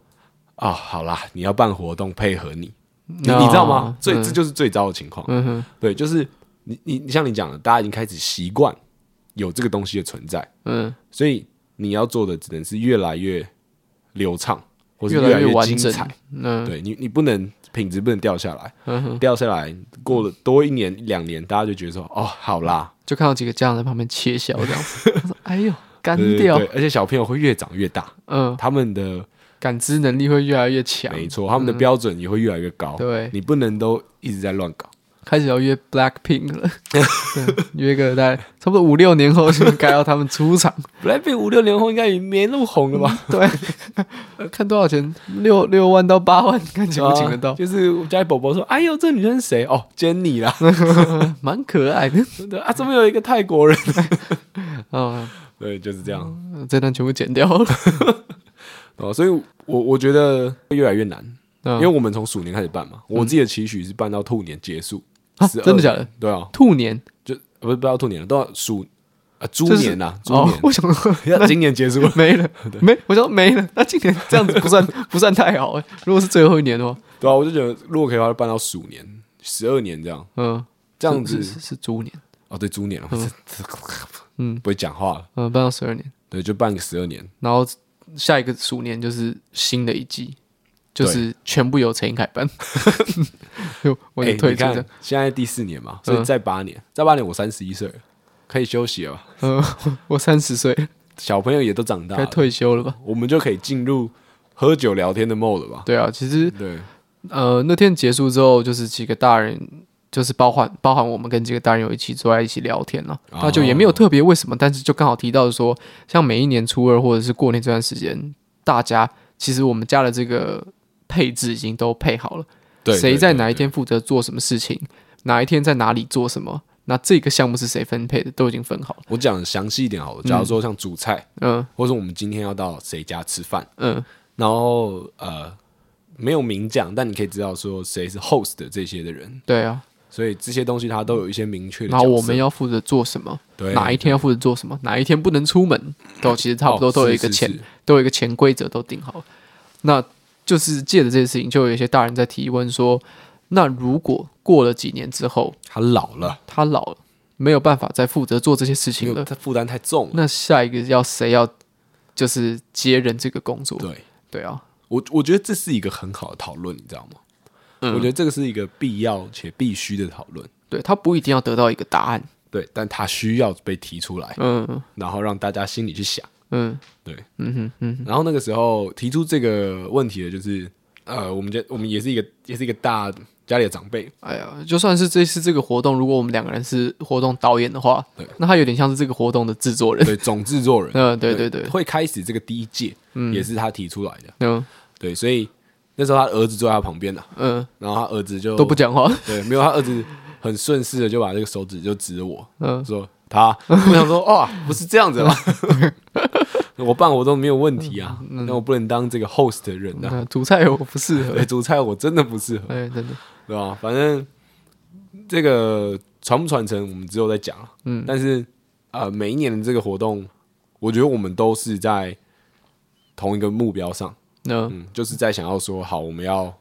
啊、哦，好啦，你要办活动配合你，你，哦、你知道吗？最、嗯、这就是最糟的情况。嗯哼，对，就是你你你像你讲的，大家已经开始习惯有这个东西的存在。嗯，所以你要做的只能是越来越流畅。越来越精彩，嗯，对你，你不能品质不能掉下来，嗯、掉下来过了多一年两年，大家就觉得说，哦，好啦，
就看到几个家长在旁边窃笑这样子，[laughs] 哎呦，干掉，
而且小朋友会越长越大，嗯，他们的
感知能力会越来越强，
没错，他们的标准也会越来越高，嗯、对，你不能都一直在乱搞。
开始要约 Blackpink 了，[laughs] 约个大概差不多五六年后就该要他们出场。
Blackpink 五六年后应该也没那么红了吧？
对，[laughs] 看多少钱，六六万到八万，看请不请得到。啊、
就是我家里宝宝说：“哎呦，这女生谁？哦，Jennie 啦，[laughs]
蛮可爱的。
对”啊，怎么有一个泰国人？啊，对，就是这样。
嗯、这段全部剪掉了。
哦，所以我我觉得越来越难，嗯、因为我们从鼠年开始办嘛，我自己的期许是办到兔年结束。
啊，真的假的？
对啊，
兔年。
就不是不要兔年了，都要鼠啊，猪年呐，猪年，
我想说，[laughs]
那今年结束了，
没了，[laughs] 没，我说没了，那今年这样子不算 [laughs] 不算太好哎。如果是最后一年的话，
对啊，我就觉得如果可以的话，就办到鼠年、十二年这样，嗯，这样子。
是猪年。
哦，对，猪年了，嗯，不会讲话了，
嗯，办到十二年，
对，就办个十二年，
然后下一个鼠年就是新的一季。就是全部由陈英凯办，[laughs] 我也退出。
现在第四年嘛，所以再八年，再八年我三十一岁了，可以休息了吧？
嗯，我 [laughs] 三十岁，
小朋友也都长大，
该退休了吧？
我们就可以进入喝酒聊天的 mode 了吧？
对啊，其实
对，
呃，那天结束之后，就是几个大人，就是包含包含我们跟几个大人有一起坐在一起聊天了，那就也没有特别为什么，但是就刚好提到说，像每一年初二或者是过年这段时间，大家其实我们家的这个。配置已经都配好了，对，谁在哪一天负责做什么事情，哪一天在哪里做什么，那这个项目是谁分配的，都已经分好了。
我讲详细一点好了，假如说像煮菜，嗯，或者我们今天要到谁家吃饭，嗯，然后呃没有明讲，但你可以知道说谁是 host 的这些的人，
对啊，
所以这些东西它都有一些明确的。
然后我们要负责做什么，对，哪一天要负责做什么，哪一天不能出门，都其实差不多都有一个潜，都有一个潜规则都定好了，那。就是借着这件事情，就有一些大人在提问说：“那如果过了几年之后，
他老了，
他老了，没有办法再负责做这些事情了，
他负担太重了。
那下一个要谁要就是接任这个工作？”
对
对啊，
我我觉得这是一个很好的讨论，你知道吗？嗯，我觉得这个是一个必要且必须的讨论。
对，他不一定要得到一个答案，
对，但他需要被提出来，嗯，然后让大家心里去想。嗯，对，嗯哼，嗯哼，然后那个时候提出这个问题的，就是呃，我们家我们也是一个也是一个大家里的长辈。
哎呀，就算是这次这个活动，如果我们两个人是活动导演的话，对，那他有点像是这个活动的制作人，
对，总制作人。[laughs]
嗯，对对对，
会开始这个第一届，嗯，也是他提出来的。嗯，对，所以那时候他儿子坐在他旁边呢，嗯，然后他儿子就
都不讲话，
对，没有，他儿子很顺势的就把这个手指就指着我，嗯，说。他，我想说，哇，不是这样子吧？[laughs] 我办活动没有问题啊，那我不能当这个 host 的人啊。
主菜我不适合，
主菜我真的不适合，
对，真的，
对吧？反正这个传不传承，我们之后再讲。嗯，但是呃，每一年的这个活动，我觉得我们都是在同一个目标上。嗯，就是在想要说，好，我们要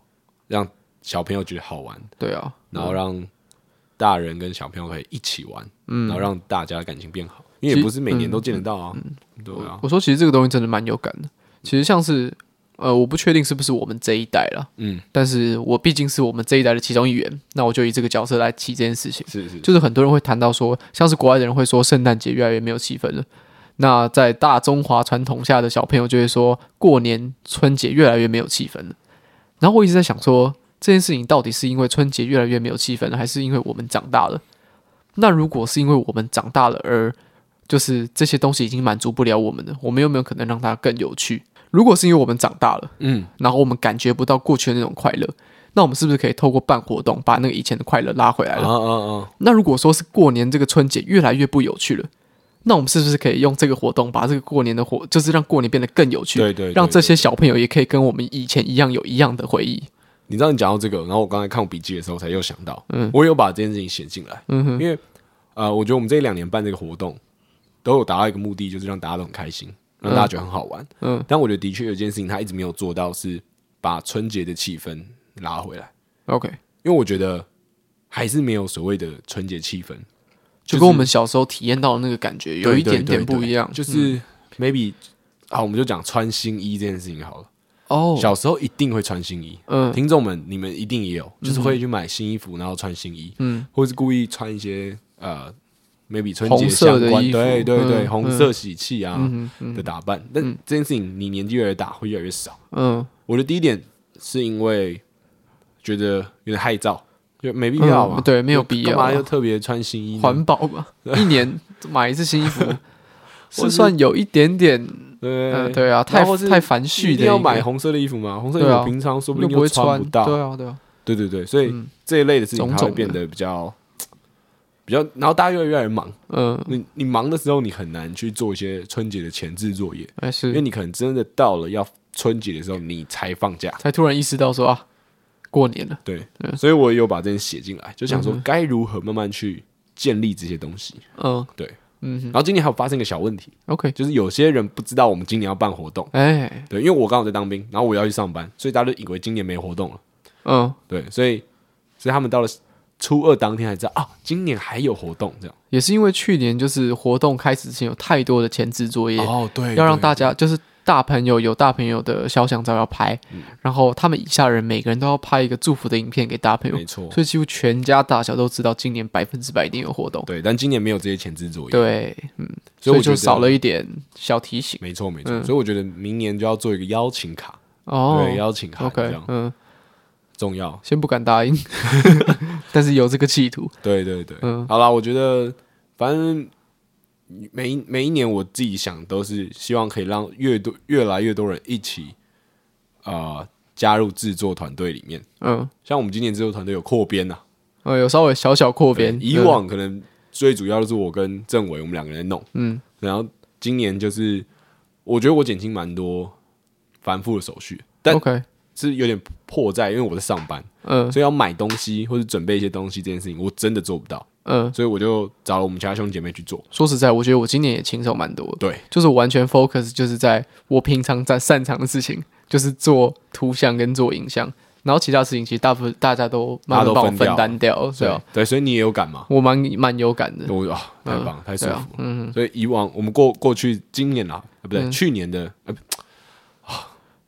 让小朋友觉得好玩，
对啊，
然后让。大人跟小朋友可以一起玩，嗯，然后让大家的感情变好，因为也不是每年都见得到啊。嗯嗯、对啊，
我说其实这个东西真的蛮有感的。其实像是呃，我不确定是不是我们这一代了，嗯，但是我毕竟是我们这一代的其中一员，那我就以这个角色来提这件事情。
是是，
就是很多人会谈到说，像是国外的人会说圣诞节越来越没有气氛了。那在大中华传统下的小朋友就会说过年春节越来越没有气氛了。然后我一直在想说。这件事情到底是因为春节越来越没有气氛了，还是因为我们长大了？那如果是因为我们长大了，而就是这些东西已经满足不了我们了，我们有没有可能让它更有趣？如果是因为我们长大了，嗯，然后我们感觉不到过去的那种快乐，那我们是不是可以透过办活动把那个以前的快乐拉回来了？哦哦哦。那如果说是过年这个春节越来越不有趣了，那我们是不是可以用这个活动把这个过年的活，就是让过年变得更有趣？
对对，对，对，
让这些小朋友也可以跟我们以前一样有一样的回忆。
你知道你讲到这个，然后我刚才看我笔记的时候，才又想到，嗯，我有把这件事情写进来，嗯哼，因为呃，我觉得我们这两年办这个活动，都有达到一个目的，就是让大家都很开心，让大家觉得很好玩，嗯，但我觉得的确有一件事情，他一直没有做到，是把春节的气氛拉回来
，OK，
因为我觉得还是没有所谓的春节气氛，
就跟我们小时候体验到的那个感觉有一点点不一样，
就是 maybe 好，我们就讲穿新衣这件事情好了。哦，小时候一定会穿新衣。嗯，听众们，你们一定也有，就是会去买新衣服，然后穿新衣。嗯，或是故意穿一些呃，maybe 春节相关，对对对，红色喜气啊的打扮。但这件事情，你年纪越来越大，会越来越少。嗯，我的第一点是因为觉得有点害臊，就没必要嘛。
对，没有必要。
干嘛又特别穿新衣？
环保嘛，[laughs] 一年买一次新衣服，[laughs] 是算有一点点。对对啊，太太繁复，
一定要买红色的衣服嘛？红色衣服平常说不定又穿不到。
对啊，对啊，
对对对，所以这一类的事情它会变得比较比较，然后大家越来越忙。嗯，你你忙的时候，你很难去做一些春节的前置作业，因为你可能真的到了要春节的时候，你才放假，
才突然意识到说啊，过年了。
对，所以我有把这些写进来，就想说该如何慢慢去建立这些东西。嗯，对。嗯，然后今年还有发生一个小问题
，OK，
就是有些人不知道我们今年要办活动，哎，对，因为我刚好在当兵，然后我要去上班，所以大家都以为今年没活动了，嗯，对，所以所以他们到了初二当天才知道啊，今年还有活动，这样。
也是因为去年就是活动开始之前有太多的前置作业哦，对，要让大家就是。大朋友有大朋友的肖像照要拍，嗯、然后他们以下人每个人都要拍一个祝福的影片给大朋友，没错，所以几乎全家大小都知道今年百分之百一定有活动。
对，但今年没有这些前置作业。
对，嗯，所以就少了一点小提醒。
没错，没错。嗯、所以我觉得明年就要做一个邀请卡哦，对，邀请卡，OK，，嗯，重要。
先不敢答应，[laughs] 但是有这个企图。
对对对，嗯，好啦，我觉得反正。每一每一年，我自己想都是希望可以让越多越来越多人一起啊、呃、加入制作团队里面。嗯，像我们今年制作团队有扩编呐，
呃，有稍微小小扩编。
以往可能最主要的是我跟政委，我们两个人弄。嗯，然后今年就是我觉得我减轻蛮多繁复的手续，但 OK 是有点迫在，因为我在上班，嗯，所以要买东西或者准备一些东西这件事情，我真的做不到。嗯，所以我就找了我们其他兄弟姐妹去做。
说实在，我觉得我今年也轻松蛮多的。
对，
就是完全 focus 就是在我平常在擅长的事情，就是做图像跟做影像，然后其他事情其实大部分大家都慢慢帮我分担掉。对啊，
对，所以你也有感吗？
我蛮蛮有感的。
我啊，太棒，太舒服。嗯，所以以往我们过过去今年啊，不对，去年的啊，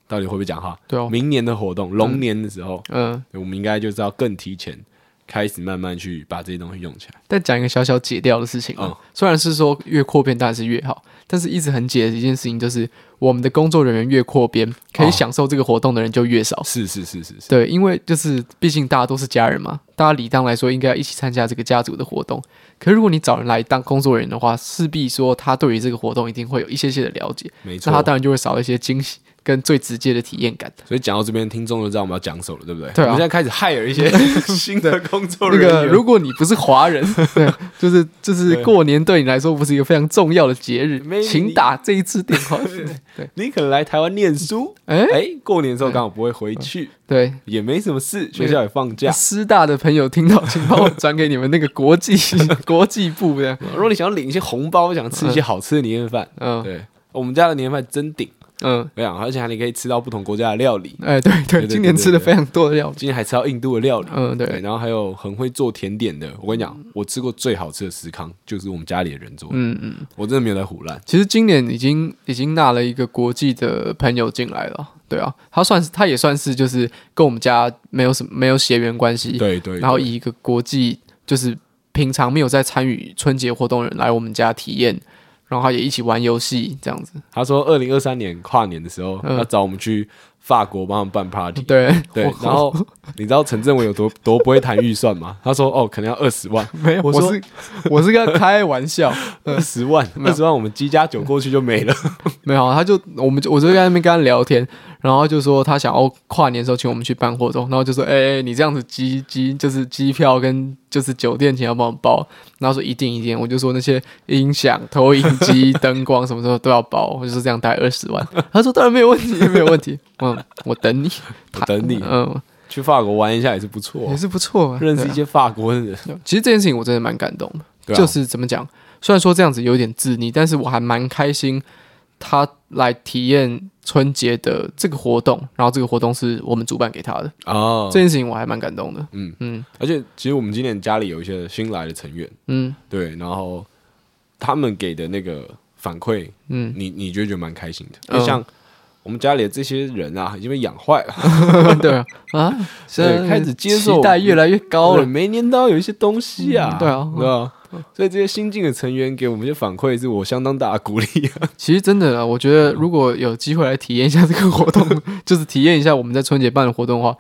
到底会不会讲话？对哦，明年的活动，龙年的时候，嗯，我们应该就是要更提前。开始慢慢去把这些东西用起来，
但讲一个小小解掉的事情啊，嗯、虽然是说越扩编当然是越好，但是一直很解的一件事情就是，我们的工作人员越扩编，可以享受这个活动的人就越少。
是是是是是，
对，因为就是毕竟大家都是家人嘛，大家理当来说应该要一起参加这个家族的活动。可是如果你找人来当工作人员的话，势必说他对于这个活动一定会有一些些的了解，没错，那他当然就会少一些惊喜。跟最直接的体验感，
所以讲到这边，听众就知道我们要讲手了，对不对？对啊，我们现在开始 hire 一些 [laughs] 新的工作人员。
那个，如果你不是华人，[laughs] 对，就是就是过年对你来说不是一个非常重要的节日，请打这一次电话。[laughs]
对，你可能来台湾念书，哎过年的时候刚好不会回去，对，也没什么事，学校也放假。
师大的朋友听到，请帮我转给你们那个国际国际部的。
如果你想要领一些红包，想吃一些好吃的年夜饭，嗯，对，我们家的年夜饭真顶。嗯，而且还你可以吃到不同国家的料理。
哎，对对，今年吃了非常多的料理，
今年还吃到印度的料理。嗯，对，然后还有很会做甜点的。我跟你讲，我吃过最好吃的司康，就是我们家里的人做的。嗯嗯，我真的没有在胡乱。
其实今年已经已经纳了一个国际的朋友进来了。对啊，他算是他也算是就是跟我们家没有什么没有血缘关系。对对。然后以一个国际就是平常没有在参与春节活动的人来我们家体验。然后也一起玩游戏，这样子。
他说，二零二三年跨年的时候，要找我们去法国帮他们办 party。
对
对。然后你知道陈政伟有多 [laughs] 多不会谈预算吗？他说：“哦，可能要二十万。[laughs] ”
没有，我是我是跟他开玩笑，
二十万，二十万，我们鸡加酒过去就没了。[laughs]
没有，他就我们就我就在那边跟他聊天。然后就说他想要跨年的时候请我们去办活动，然后就说：“哎、欸，你这样子机机就是机票跟就是酒店钱要帮我包。”然后说一定一定，我就说那些音响、投影机、灯光什么时候都要包，我就说这样大概二十万。他说当然没有问题，没有问题。嗯，[laughs] 我等你，[laughs]
我等你。嗯，去法国玩一下也是不错，
也是不错、啊，
认识一些法国人。
其实这件事情我真的蛮感动的，啊、就是怎么讲，虽然说这样子有点自溺，但是我还蛮开心。他来体验春节的这个活动，然后这个活动是我们主办给他的。哦，这件事情我还蛮感动的。嗯。嗯，而
且其实我们今年家里有一些新来的成员，嗯，对，然后他们给的那个反馈，嗯，你你觉得觉得蛮开心的。就像我们家里的这些人啊，已经被养坏了，[laughs]
对啊，啊，[laughs]
所以开始接受，
期待越来越高了，
每年都要有一些东西啊，
对啊，
对啊。所以这些新进的成员给我们一些反馈，是我相当大的鼓励啊。[laughs]
其实真的啊，我觉得如果有机会来体验一下这个活动，就是体验一下我们在春节办的活动的话，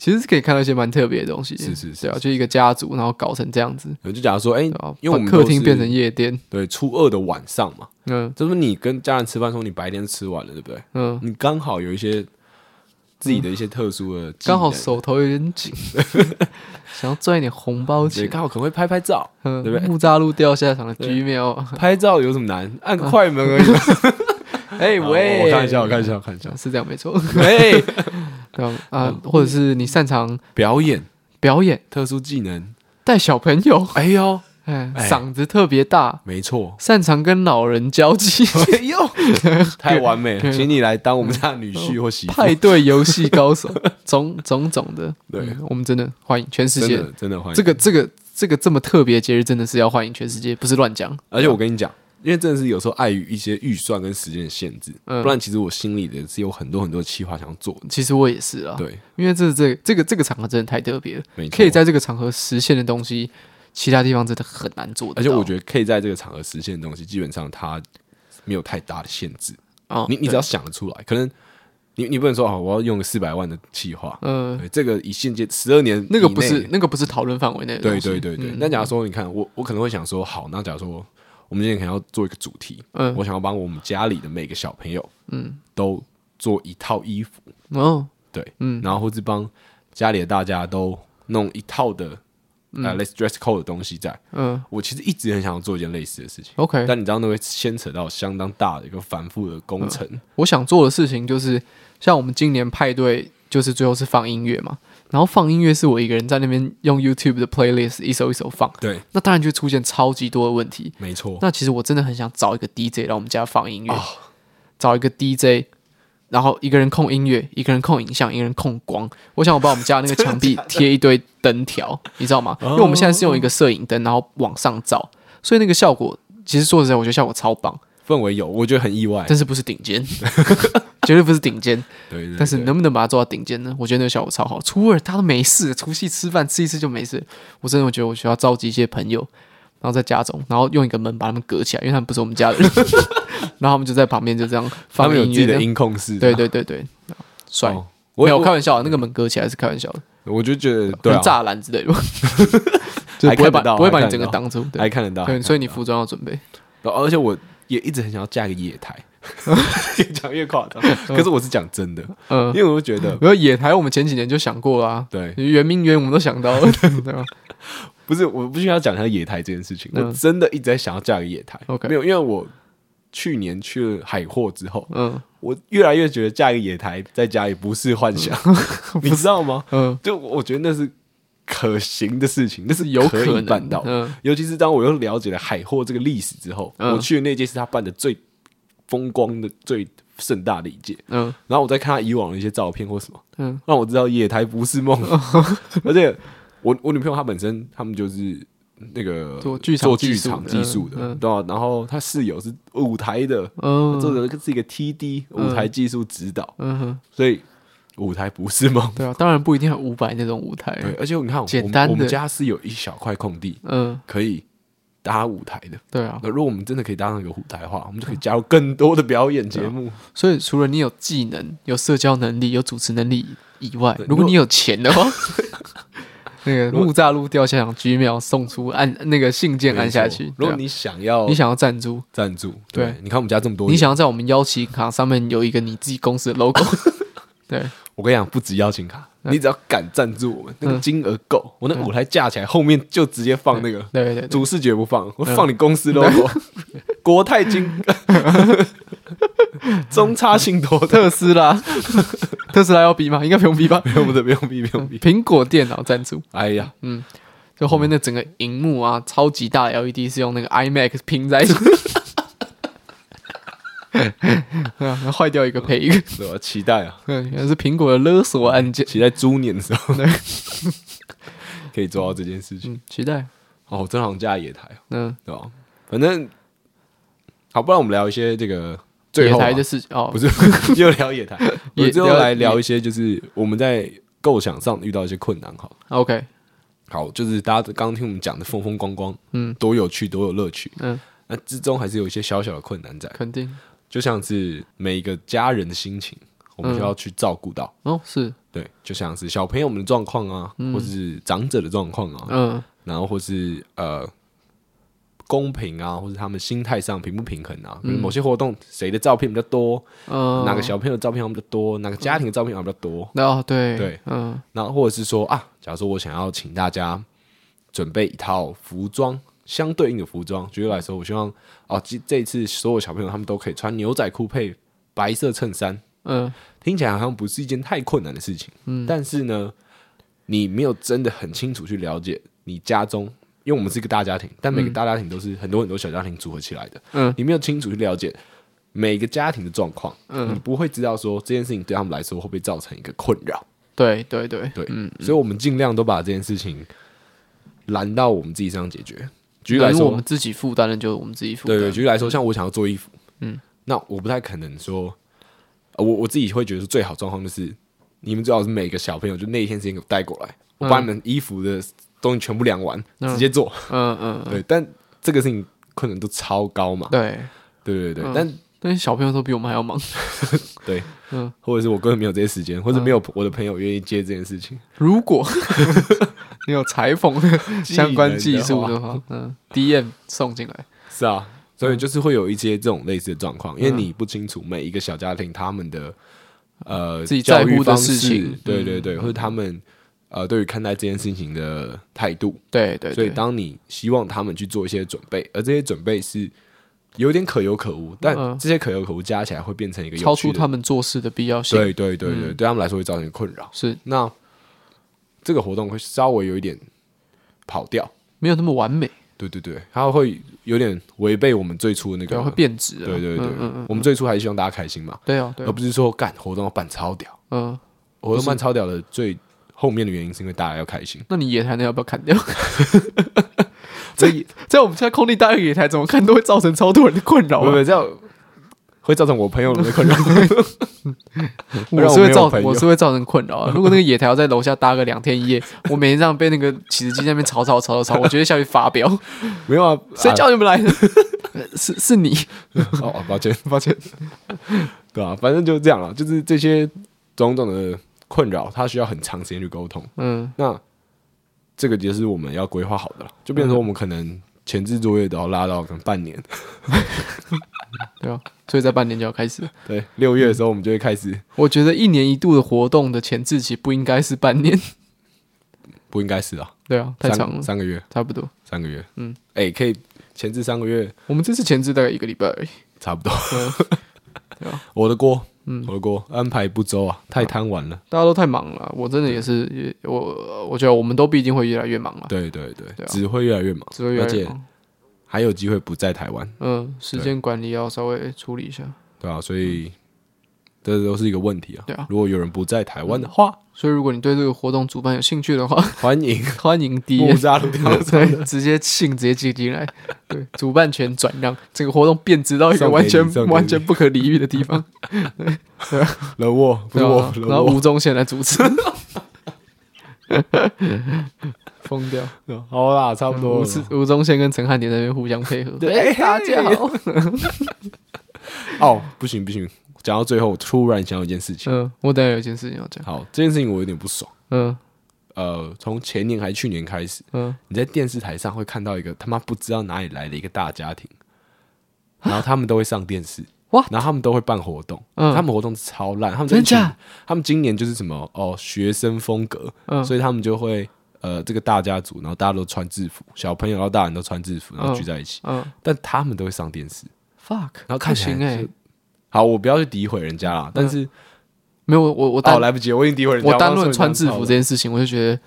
其实是可以看到一些蛮特别的东西。是是是啊，就一个家族，然后搞成这样子。
就假如说，哎，因为我们
客厅变成夜店，
对，初二的晚上嘛，嗯，就是你跟家人吃饭的时候，你白天吃完了，对不对？嗯，你刚好有一些。自己的一些特殊的，
刚好手头有点紧，[laughs] 想要赚一点红包钱，
刚好可能会拍拍照，对不对？
木栅路掉下场的 Gmail，
拍照有什么难？[laughs] 按个快门而已。[laughs]
哎喂，
我看一下，我看一下，我看一下，
是这样没错。哎，对啊，或者是你擅长
表演，
表演。
特殊技能，
带小朋友。
哎呦，
哎，嗓子特别大，
没错，
擅长跟老人交际，
哎呦，[laughs] 太完美了，请你来当我们家女婿或媳妇。
派对游戏高手，[laughs] 种种种的，对，
嗯，
我们真的欢迎全世界，
真的欢迎。
这个这个这个这么特别的节日，真的是要欢迎全世界，不是乱讲。
而且我跟你讲。因为真的是有时候碍于一些预算跟时间的限制，嗯、不然其实我心里的是有很多很多企划想要做。
其实我也是啊，
对，
因为这这这个这个场合真的太特别了，可以在这个场合实现的东西，其他地方真的很难做。
而且我觉得可以在这个场合实现的东西，基本上它没有太大的限制。
哦，
你你只要想得出来，可能你你不能说啊，我要用个四百万的企划，嗯，对，这个以现阶十二年
那个不是那个不是讨论范围内的。
对对对对，那、嗯、假如说你看我我可能会想说，好，那假如说。我们今天可能要做一个主题，嗯，我想要帮我们家里的每个小朋友，嗯，都做一套衣服，哦，对，嗯，然后或者帮家里的大家都弄一套的，呃，let's dress code 的东西在，嗯，我其实一直很想要做一件类似的事情，OK，但你知道那会牵扯到相当大的一个繁复的工程。
我想做的事情就是，像我们今年派对，就是最后是放音乐嘛。然后放音乐是我一个人在那边用 YouTube 的 playlist 一首一首放，
对，
那当然就出现超级多的问题，
没错。
那其实我真的很想找一个 DJ 来我们家放音乐，哦、找一个 DJ，然后一个人控音乐，一个人控影像，一个人控光。我想我把我们家那个 [laughs] 墙壁贴一堆灯条，你知道吗？因为我们现在是用一个摄影灯，然后往上照，所以那个效果其实说实在，我觉得效果超棒。
氛围有，我觉得很意外，
但是不是顶尖，[laughs] 绝对不是顶尖。对，但是能不能把它做到顶尖呢？我觉得那个效果超好。初二他都没事，除夕吃饭吃一次就没事。我真的觉得我需要召集一些朋友，然后在家中，然后用一个门把他们隔起来，因为他们不是我们家的人。[laughs] 然后他们就在旁边就这样放音乐，
他们有自己的音控室。
对对对对，帅。没有开玩笑，那个门隔起来是开玩笑的。
我就觉得对
栅栏之类的，[laughs] 就不会把不会把你整个挡住，
还看得到。
对，所以你服装要准备。
而且我。也一直很想要嫁一个野台，[laughs] 越讲越夸张。[laughs] 可是我是讲真的，嗯，因为我觉得，
没有野台，我们前几年就想过啦。
对，
圆明园我们都想到了，[laughs] 对吧？
不是，我不需要讲一下野台这件事情。我真的一直在想要架一个野台。OK，没有，因为我去年去了海货之后，嗯，我越来越觉得嫁一个野台在家也不是幻想，你知道吗？嗯，就我觉得那是。可行的事情，那是有可能办到。嗯，尤其是当我又了解了海货这个历史之后，嗯、我去的那届是他办的最风光的、最盛大的一届。嗯，然后我再看他以往的一些照片或什么，嗯，让我知道野台不是梦。嗯、[laughs] 而且我我女朋友她本身他们就是那个做剧做剧场技术的，对吧、啊？然后她室友是舞台的，嗯，做的是一个 TD 舞台技术指导，嗯哼，所以。舞台不是梦？
对啊，当然不一定要五百那种舞台。
对，而且你看，
简单的，
我们家是有一小块空地，嗯，可以搭舞台的。
对啊，
那如果我们真的可以搭上一个舞台的话，我们就可以加入更多的表演节目。
所以，除了你有技能、有社交能力、有主持能力以外，如果你有钱的话，[laughs] 那个木栅路吊桥居庙送出按那个信件按下去。
如果你想要，
你想要赞助，
赞助，对，你看我们家这么多，
你想要在我们邀请卡上面有一个你自己公司的 logo，[laughs] 对。
我跟你讲，不止邀请卡，你只要敢赞助我们，那个金额够，我那舞台架起来，后面就直接放那个，对对，主视觉不放，我放你公司 logo，国泰金，[laughs] 中差信托，
特斯拉，特斯拉要逼吗？应该不用逼吧？
不用的，不用逼，不用逼。
苹果电脑赞助，
哎呀，
嗯，就后面那整个荧幕啊，超级大 LED 是用那个 IMAX 拼在一起。[laughs] 啊，[laughs] 坏掉一个赔一个，
对吧？期待啊，[laughs]
嗯，原来是苹果的勒索案件，
期待猪年的时候，[laughs] 对，可以做到这件事情，
期待。
哦，真好架野台，嗯，对吧？反正好，不然我们聊一些这个
野台的事情哦，
不是，又聊野台，也最后来聊一些，就是我们在构想上遇到一些困难。好
，OK，
好，就是大家刚刚听我们讲的风风光光，嗯，多有趣，多有乐趣，嗯，那之中还是有一些小小的困难在，
肯定。
就像是每一个家人的心情，我们就要去照顾到。
哦，是。
对，就像是小朋友们的状况啊，或者是长者的状况啊，嗯，然后或是呃公平啊，或是他们心态上平不平衡啊，某些活动谁的照片比较多，嗯，哪个小朋友的照片比较多，哪个家庭的照片比较多，
哦，对
对，嗯，然后或者是说啊，假如说我想要请大家准备一套服装。相对应的服装，举例来说，我希望哦，这这次所有小朋友他们都可以穿牛仔裤配白色衬衫。嗯，听起来好像不是一件太困难的事情。嗯，但是呢，你没有真的很清楚去了解你家中，因因为我们是一个大家庭，但每个大家庭都是很多很多小家庭组合起来的。
嗯，
你没有清楚去了解每个家庭的状况，嗯，你不会知道说这件事情对他们来说会不会造成一个困扰。
对对对
对，嗯，所以我们尽量都把这件事情拦到我们自己身上解决。举例来说，
我们自己负担的就我们自己负担。
对对，举例来说，像我想要做衣服，嗯，那我不太可能说，我我自己会觉得最好状况就是，你们最好是每个小朋友就那一天时间给我带过来，我把你们衣服的东西全部量完，直接做。
嗯嗯，
对，但这个事情困难度超高嘛。
对
对对对，但
但是小朋友都比我们还要忙。[laughs]
对，[laughs] 嗯，或者是我根本没有这些时间，或者没有我的朋友愿意接这件事情。
如果 [laughs] 你有裁缝相关技术的话，嗯，DM 送进来。
是啊，所以就是会有一些这种类似的状况，因为你不清楚每一个小家庭他们的呃
自己在乎的事情，
对对对，或者他们呃对于看待这件事情的态度，
对对。
所以当你希望他们去做一些准备，而这些准备是。有点可有可无，但这些可有可无加起来会变成一个
超出他们做事的必要性。
对对对对，嗯、对他们来说会造成困扰。
是，
那这个活动会稍微有一点跑调，
没有那么完美。
对对对，它会有点违背我们最初的那个，
对会变质。
对对对，嗯嗯我们最初还是希望大家开心嘛。
对啊，对啊，
而不是说干活动要办超屌。
嗯，
活动办超屌的最后面的原因是因为大家要开心。
那你野台的要不要砍掉？在在我们家空地搭一个野台，怎么看都会造成超多人的困扰。
不不，这样会造成我朋友的困扰。[laughs]
我是会造，我是会造成困扰。[laughs] 如果那个野台要在楼下搭个两天一夜，我每天这样被那个起子机那边吵吵吵吵吵，我绝对下去发飙。
没有啊，
谁叫你们来的？[laughs] 是是你。
哦，抱歉抱歉。对啊，反正就是这样了，就是这些种种的困扰，他需要很长时间去沟通。
嗯，
那。这个就是我们要规划好的了，就变成说我们可能前置作业都要拉到可能半年，[laughs]
对啊，所以在半年就要开始。[laughs]
对，六月的时候我们就会开始。
我觉得一年一度的活动的前置期不应该是半年，[laughs]
不应该是啊，
对啊，太长了，
三个月。
差不多，
三个月，
嗯，
哎，可以前置三个月，
我们这次前置大概一个礼拜而已，
差不多，对啊，我的锅。嗯，我的锅安排不周啊，太贪玩了，
大家都太忙了。我真的也是，也我我觉得我们都必定会越来越忙了。
对对对，只会越来越忙，
只会越来越忙，
还有机会不在台湾。
嗯，时间管理要稍微处理一下。
对啊，所以这都是一个问题啊。
对啊，
如果有人不在台湾的话，
所以如果你对这个活动主办有兴趣的话，
欢迎 [laughs]
欢迎 DM [laughs] 直接信直接寄进来。对，主办权转让，这个活动变质到一个完全完全不可理喻的地方。[laughs] 对，
冷沃不是我，
然后吴宗宪来主持，疯掉。
好啦，差不多。
吴宗宪跟陈汉典在那边互相配合。对，大家好。
哦，不行不行，讲到最后，突然想到一件事情。
嗯，我等下有一件事情要讲。
好，这件事情我有点不爽。
嗯。
呃，从前年还是去年开始，嗯，你在电视台上会看到一个他妈不知道哪里来的一个大家庭，然后他们都会上电视，哇，然后他们都会办活动，嗯，他们活动超烂，他们真的，他们今年就是什么哦，学生风格，嗯，所以他们就会呃，这个大家族，然后大家都穿制服，小朋友然后大人都穿制服，然后聚在一起，嗯，但他们都会上电视
，fuck，
然后看起来，好，我不要去诋毁人家啦，但是。
没有我我哦
来不及，我已经诋毁人家。
我单论穿制服这件事情，我就觉得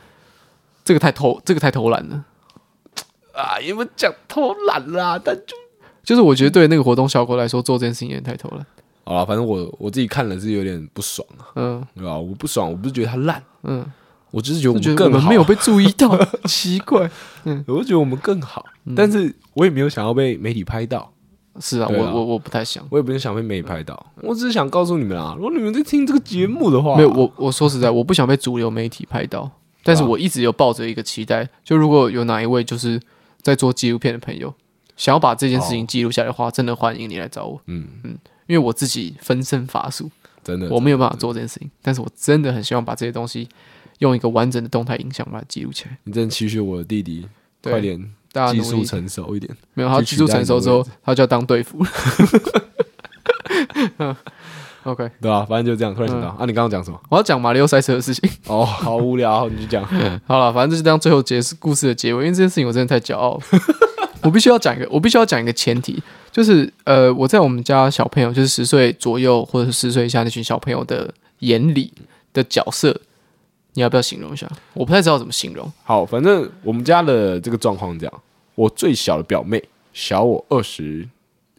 这个太偷，这个太偷懒了
啊！因为讲偷懒啦，但就
就是我觉得对那个活动效果来说，做这件事情有点太偷懒。
好了，反正我我自己看了是有点不爽啊，嗯，对吧？我不爽，我不是觉得他烂，嗯，我只是觉得我们更好，
没有被注意到，[laughs] 奇怪，
嗯，我就觉得我们更好，但是我也没有想要被媒体拍到。
是啊，我我我不太想，
我也不是想被媒体拍到，我只是想告诉你们啊，如果你们在听这个节目的话，
没有我我说实在，我不想被主流媒体拍到，但是我一直有抱着一个期待，就如果有哪一位就是在做纪录片的朋友，想要把这件事情记录下来的话，真的欢迎你来找我，嗯。嗯，因为我自己分身乏术，
真的，
我没有办法做这件事情，但是我真的很希望把这些东西用一个完整的动态影像把它记录起来。
你真的期许我的弟弟快点。大家技术成熟一点，
没有他技术成熟之后，他就要当队服了。[laughs] [laughs] 嗯，OK，
对吧？反正就这样。突然想到啊，你刚刚讲什么？
我要讲马里奥赛车的事情。[laughs]
哦，好无聊，你就讲。
好了，反正就是这样。最后结束故事的结尾，因为这件事情我真的太骄傲了。我必须要讲一个，我必须要讲一个前提，就是呃，我在我们家小朋友，就是十岁左右或者是十岁以下那群小朋友的眼里的角色，你要不要形容一下？我不太知道怎么形容。
好，反正我们家的这个状况这样，我最小的表妹小我二十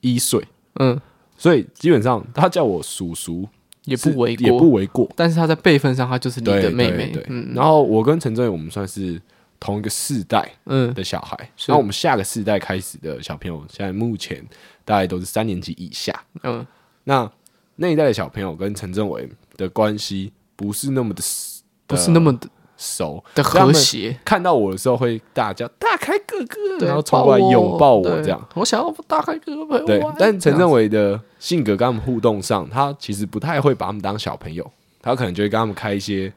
一岁，嗯，所以基本上她叫我叔叔
也不为过，
也不为过。
但是她在辈分上，她就是你的妹妹。
对，对，对，嗯。然后我跟陈正伟，我们算是同一个世代嗯的小孩。那、嗯、我们下个世代开始的小朋友，现在目前大概都是三年级以下。嗯，那那一代的小朋友跟陈正伟的关系不是那么的。
不是那么的
熟
的和谐，
看到我的时候会大叫“大开哥哥”，然后冲过来拥抱我，这样。
我想要大开哥哥陪我。
对，但陈政伟的性格跟他们互动上，他其实不太会把他们当小朋友，他可能就会跟他们开一些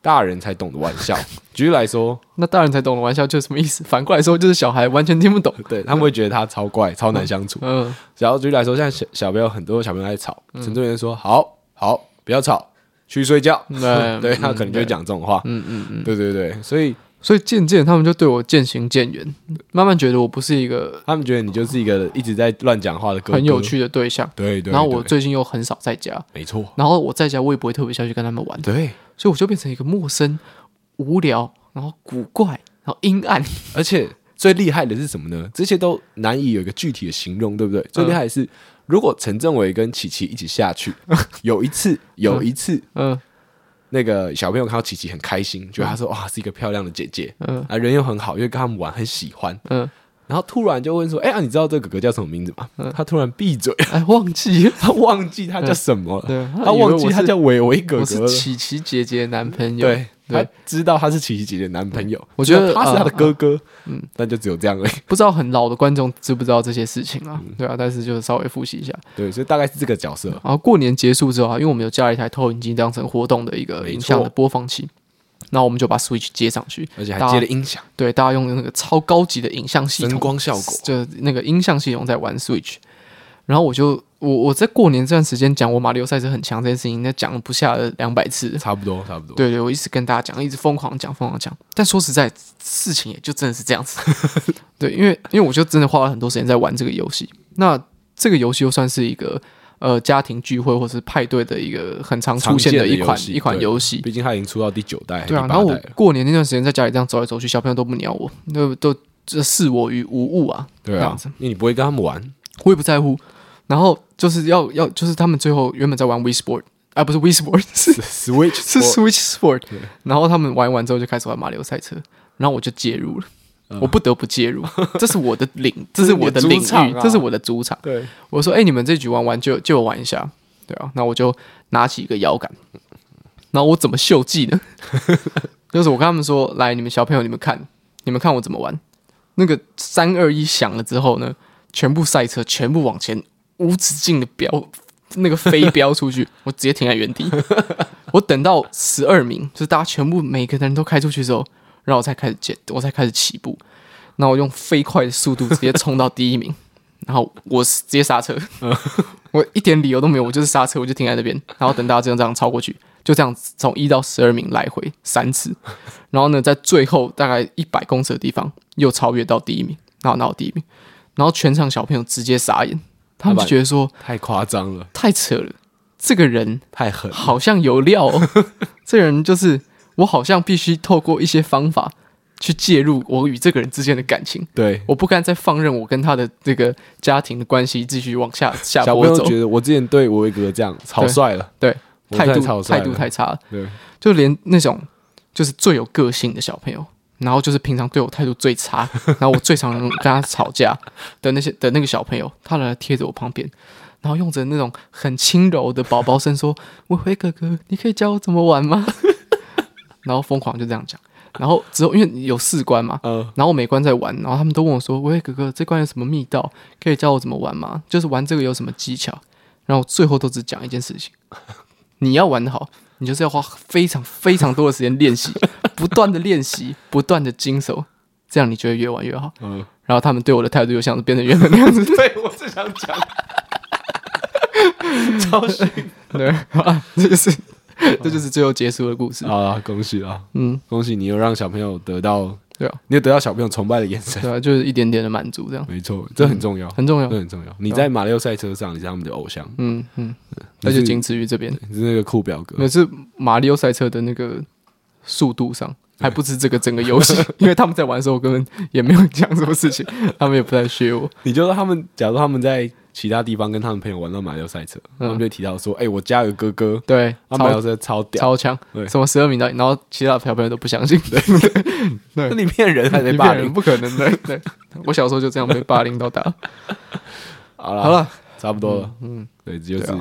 大人才懂的玩笑。[laughs] 举例来说，
那大人才懂的玩笑就是什么意思？反过来说，就是小孩完全听不懂。[laughs]
对，他们会觉得他超怪、超难相处。嗯，然后举例来说，现在小小朋友很多小朋友在吵，陈正伟说：“好好，不要吵。”去睡觉，[laughs] 对，对他可能就会讲这种话，嗯嗯嗯，对对对，所以
所以渐渐他们就对我渐行渐远，慢慢觉得我不是一个，
他们觉得你就是一个一直在乱讲话的哥哥，
很有趣的对象，
对对。
然后我最近又很少在家，
没错。
然后我在家我也不会特别下去跟他们玩，
对，
所以我就变成一个陌生、无聊，然后古怪，然后阴暗，
而且最厉害的是什么呢？这些都难以有一个具体的形容，对不对？最厉害的是，如果陈正伟跟琪琪一起下去，[laughs] 有一次，有一次，嗯。那个小朋友看到琪琪很开心，觉得他说哇是一个漂亮的姐姐，嗯，啊人又很好，因为跟他们玩很喜欢，嗯，然后突然就问说，哎、欸、啊你知道这个哥哥叫什么名字吗？嗯、他突然闭嘴，
哎忘记，[laughs]
他忘记他叫什么了，对，他忘记他叫伟伟哥哥，
是琪琪姐姐男朋友，
对。他知道他是琪琪姐姐的男朋友，我觉得他是他的哥哥，嗯，但就只有这样而已。
不知道很老的观众知不知道这些事情啊？对啊，但是就稍微复习一下。
对，所以大概是这个角色。
然后过年结束之后啊，因为我们有加了一台投影机当成活动的一个影像的播放器，那我们就把 Switch 接上去，
而且还接了音响。
对，大家用那个超高级的影像系统，
灯光效果，
就那个音像系统在玩 Switch。然后我就我我在过年这段时间讲我马里奥赛车很强这件事情，那讲了不下两百次，
差不多差不多。
对对，我一直跟大家讲，一直疯狂讲疯狂讲。但说实在，事情也就真的是这样子。[laughs] 对，因为因为我就真的花了很多时间在玩这个游戏。那这个游戏又算是一个呃家庭聚会或是派对的一个很常出现的一款一款游戏。
毕竟它已经出到第九代，
对啊。然后我过年那段时间在家里这样走来走去，小朋友都不鸟我，都都这视我于无物啊。
对啊，因为你不会跟他们玩，
我也不在乎。然后就是要要就是他们最后原本在玩 Wii Sport 啊，不是 Wii Sport [laughs] 是
Switch
是 Switch Sport，然后他们玩完之后就开始玩马里奥赛车，然后我就介入了，我不得不介入，[laughs] 这是我的领，这是我的领域，这是我的主场。对，我说，哎，你们这局玩完就就玩一下，对啊，那我就拿起一个摇杆，然后我怎么秀技呢？[laughs] 就是我跟他们说，来，你们小朋友，你们看，你们看我怎么玩。那个三二一响了之后呢，全部赛车全部往前。无止境的飙，那个飞飙出去，[laughs] 我直接停在原地。[laughs] 我等到十二名，就是大家全部每个人都开出去之后，然后我才开始减，我才开始起步。然后我用飞快的速度直接冲到第一名，[laughs] 然后我直接刹车，我一点理由都没有，我就是刹车，我就停在那边，然后等大家这样这样超过去，就这样从一到十二名来回三次，然后呢，在最后大概一百公尺的地方又超越到第一名，然后拿到第一名，然后全场小朋友直接傻眼。他们就觉得说
太夸张了，
太扯了，这个人
太狠，
好像有料哦。[laughs] 这个人就是我，好像必须透过一些方法去介入我与这个人之间的感情。
对，
我不敢再放任我跟他的这个家庭的关系继续往下下坡走。
小朋友觉得我之前对我伟哥这样草率了，
对，态度态度太差了，
对，
就连那种就是最有个性的小朋友。然后就是平常对我态度最差，[laughs] 然后我最常跟他吵架的那些的那个小朋友，他来贴着我旁边，然后用着那种很轻柔的宝宝声说：“ [laughs] 伟伟哥哥，你可以教我怎么玩吗？” [laughs] 然后疯狂就这样讲。然后之后因为有四关嘛，然后我每关在玩，然后他们都问我说：“伟伟哥哥，这关有什么密道？可以教我怎么玩吗？就是玩这个有什么技巧？”然后最后都只讲一件事情：你要玩的好。你就是要花非常非常多的时间练习，[laughs] 不断的练习，不断的经手，这样你就会越玩越好。嗯，然后他们对我的态度又像是变成原本那样子。[laughs]
对，我是想讲，超逊。[laughs]
对啊，这就是这就是最后结束的故事
啊！恭喜啊！嗯，恭喜你又让小朋友得到。对啊，你有得到小朋友崇拜的眼神，
对啊，就是一点点的满足，这样。
没错，这很重要，
很重要，
这很重要。你在马里奥赛车上，你是他们的偶像，
嗯嗯，那就仅次于这边，
你是那个酷表哥，
那是马里奥赛车的那个速度上，还不是这个整个游戏，[laughs] 因为他们在玩的时候，我根本也没有讲什么事情，他们也不太学我。
你就说他们，假如他们在其他地方跟他们朋友玩到马里奥赛车，他们就提到说：“哎，我家有个哥哥，
对，
马里奥车超屌，
超强，对什么十二名的。”然后其他小朋友都不相信，对，[laughs] [laughs]
那你骗人还是霸凌？
不可能的。对，我小时候就这样被霸凌到大。[laughs]
好了，好了，差不多了。嗯，对，这就是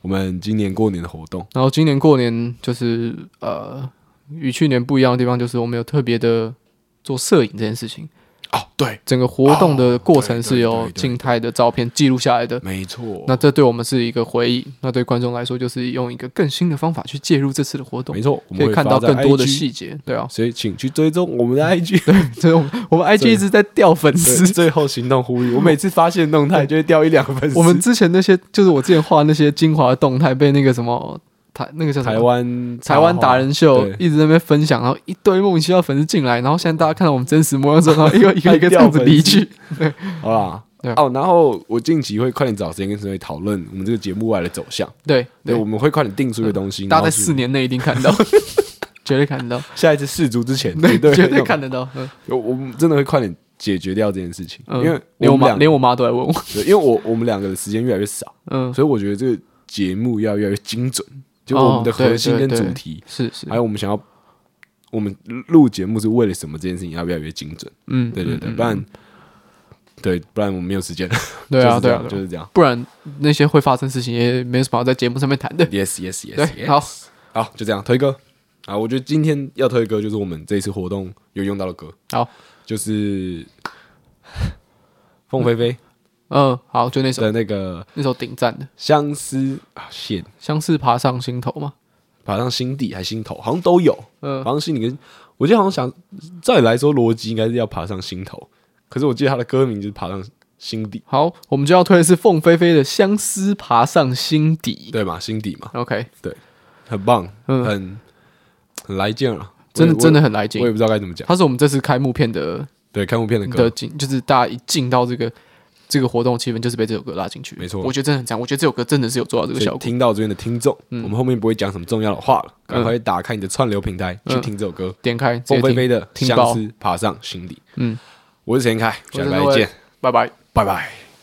我们今年过年的活动。
然后今年过年就是呃。与去年不一样的地方，就是我们有特别的做摄影这件事情。
哦，对，
整个活动的过程是由静态的照片记录下来的，
没错。
那这对我们是一个回忆，那对观众来说，就是用一个更新的方法去介入这次的活动，
没错，
可以看到更多的细节。对啊，
所以请去追踪我们的 IG，[laughs]
对，追踪我们 IG 一直在掉粉丝，
最后行动呼吁，我每次发现动态就会掉一两个粉丝。
我们之前那些，就是我之前画那些精华的动态，被那个什么。台那个叫
台湾
台湾达人秀一直在那边分享，然后一堆莫名其妙粉丝进来，然后现在大家看到我们真实模样之后，然后一个 [laughs] 一个一个这样子离去。[laughs] 对，
好啦，哦，然后我近期会快点找时间跟各位讨论我们这个节目外的走向。
对，
对，我们会快点定出一个东西，
大概在四年内一定看到，[laughs] 绝对看得到。
下一次试足之前，
对，绝对看得到。
我我们真的会快点解决掉这件事情，因为
连我妈连我妈都来问我，
对，因为我我们两个的时间越来越少，嗯，所以我觉得这个节目要越来越精准。就我们的核心跟主题
是是，
还有我们想要我们录节目是为了什么？这件事情要越来越精准。嗯，对对对，不然对，不然我们没有时间。[laughs]
对啊，对啊，
就是这样。
不然那些会发生事情也没什么好在节目上面谈的。[laughs]
Yes yes [laughs] yes。好，好，就这样推歌啊！我觉得今天要推歌就是我们这一次活动有用到的歌。
好，
就是凤飞飞。
嗯，好，就那首
的那个
那首顶赞的
相思啊，线
相思爬上心头吗？
爬上心底还心头，好像都有。嗯，爬上心里跟我记得好像想，照理来说逻辑应该是要爬上心头，可是我记得他的歌名就是爬上心底。
好，我们就要推的是凤飞飞的相思爬上心底，
对嘛？心底嘛。
OK，
对，很棒，嗯，很很来劲啊，
真的真的很来劲。
我也不知道该怎么讲，
它是我们这次开幕片的，
对，开幕片的歌的
进，就是大家一进到这个。这个活动气氛就是被这首歌拉进去，
没错。
我觉得真的很强，我觉得这首歌真的是有做到这个效果。
听到这边的听众，我们后面不会讲什么重要的话了，赶快打开你的串流平台去听这首歌，
点开
凤飞飞的《相思爬上心底》。嗯，我是陈开，下次再见，
拜拜，
拜拜。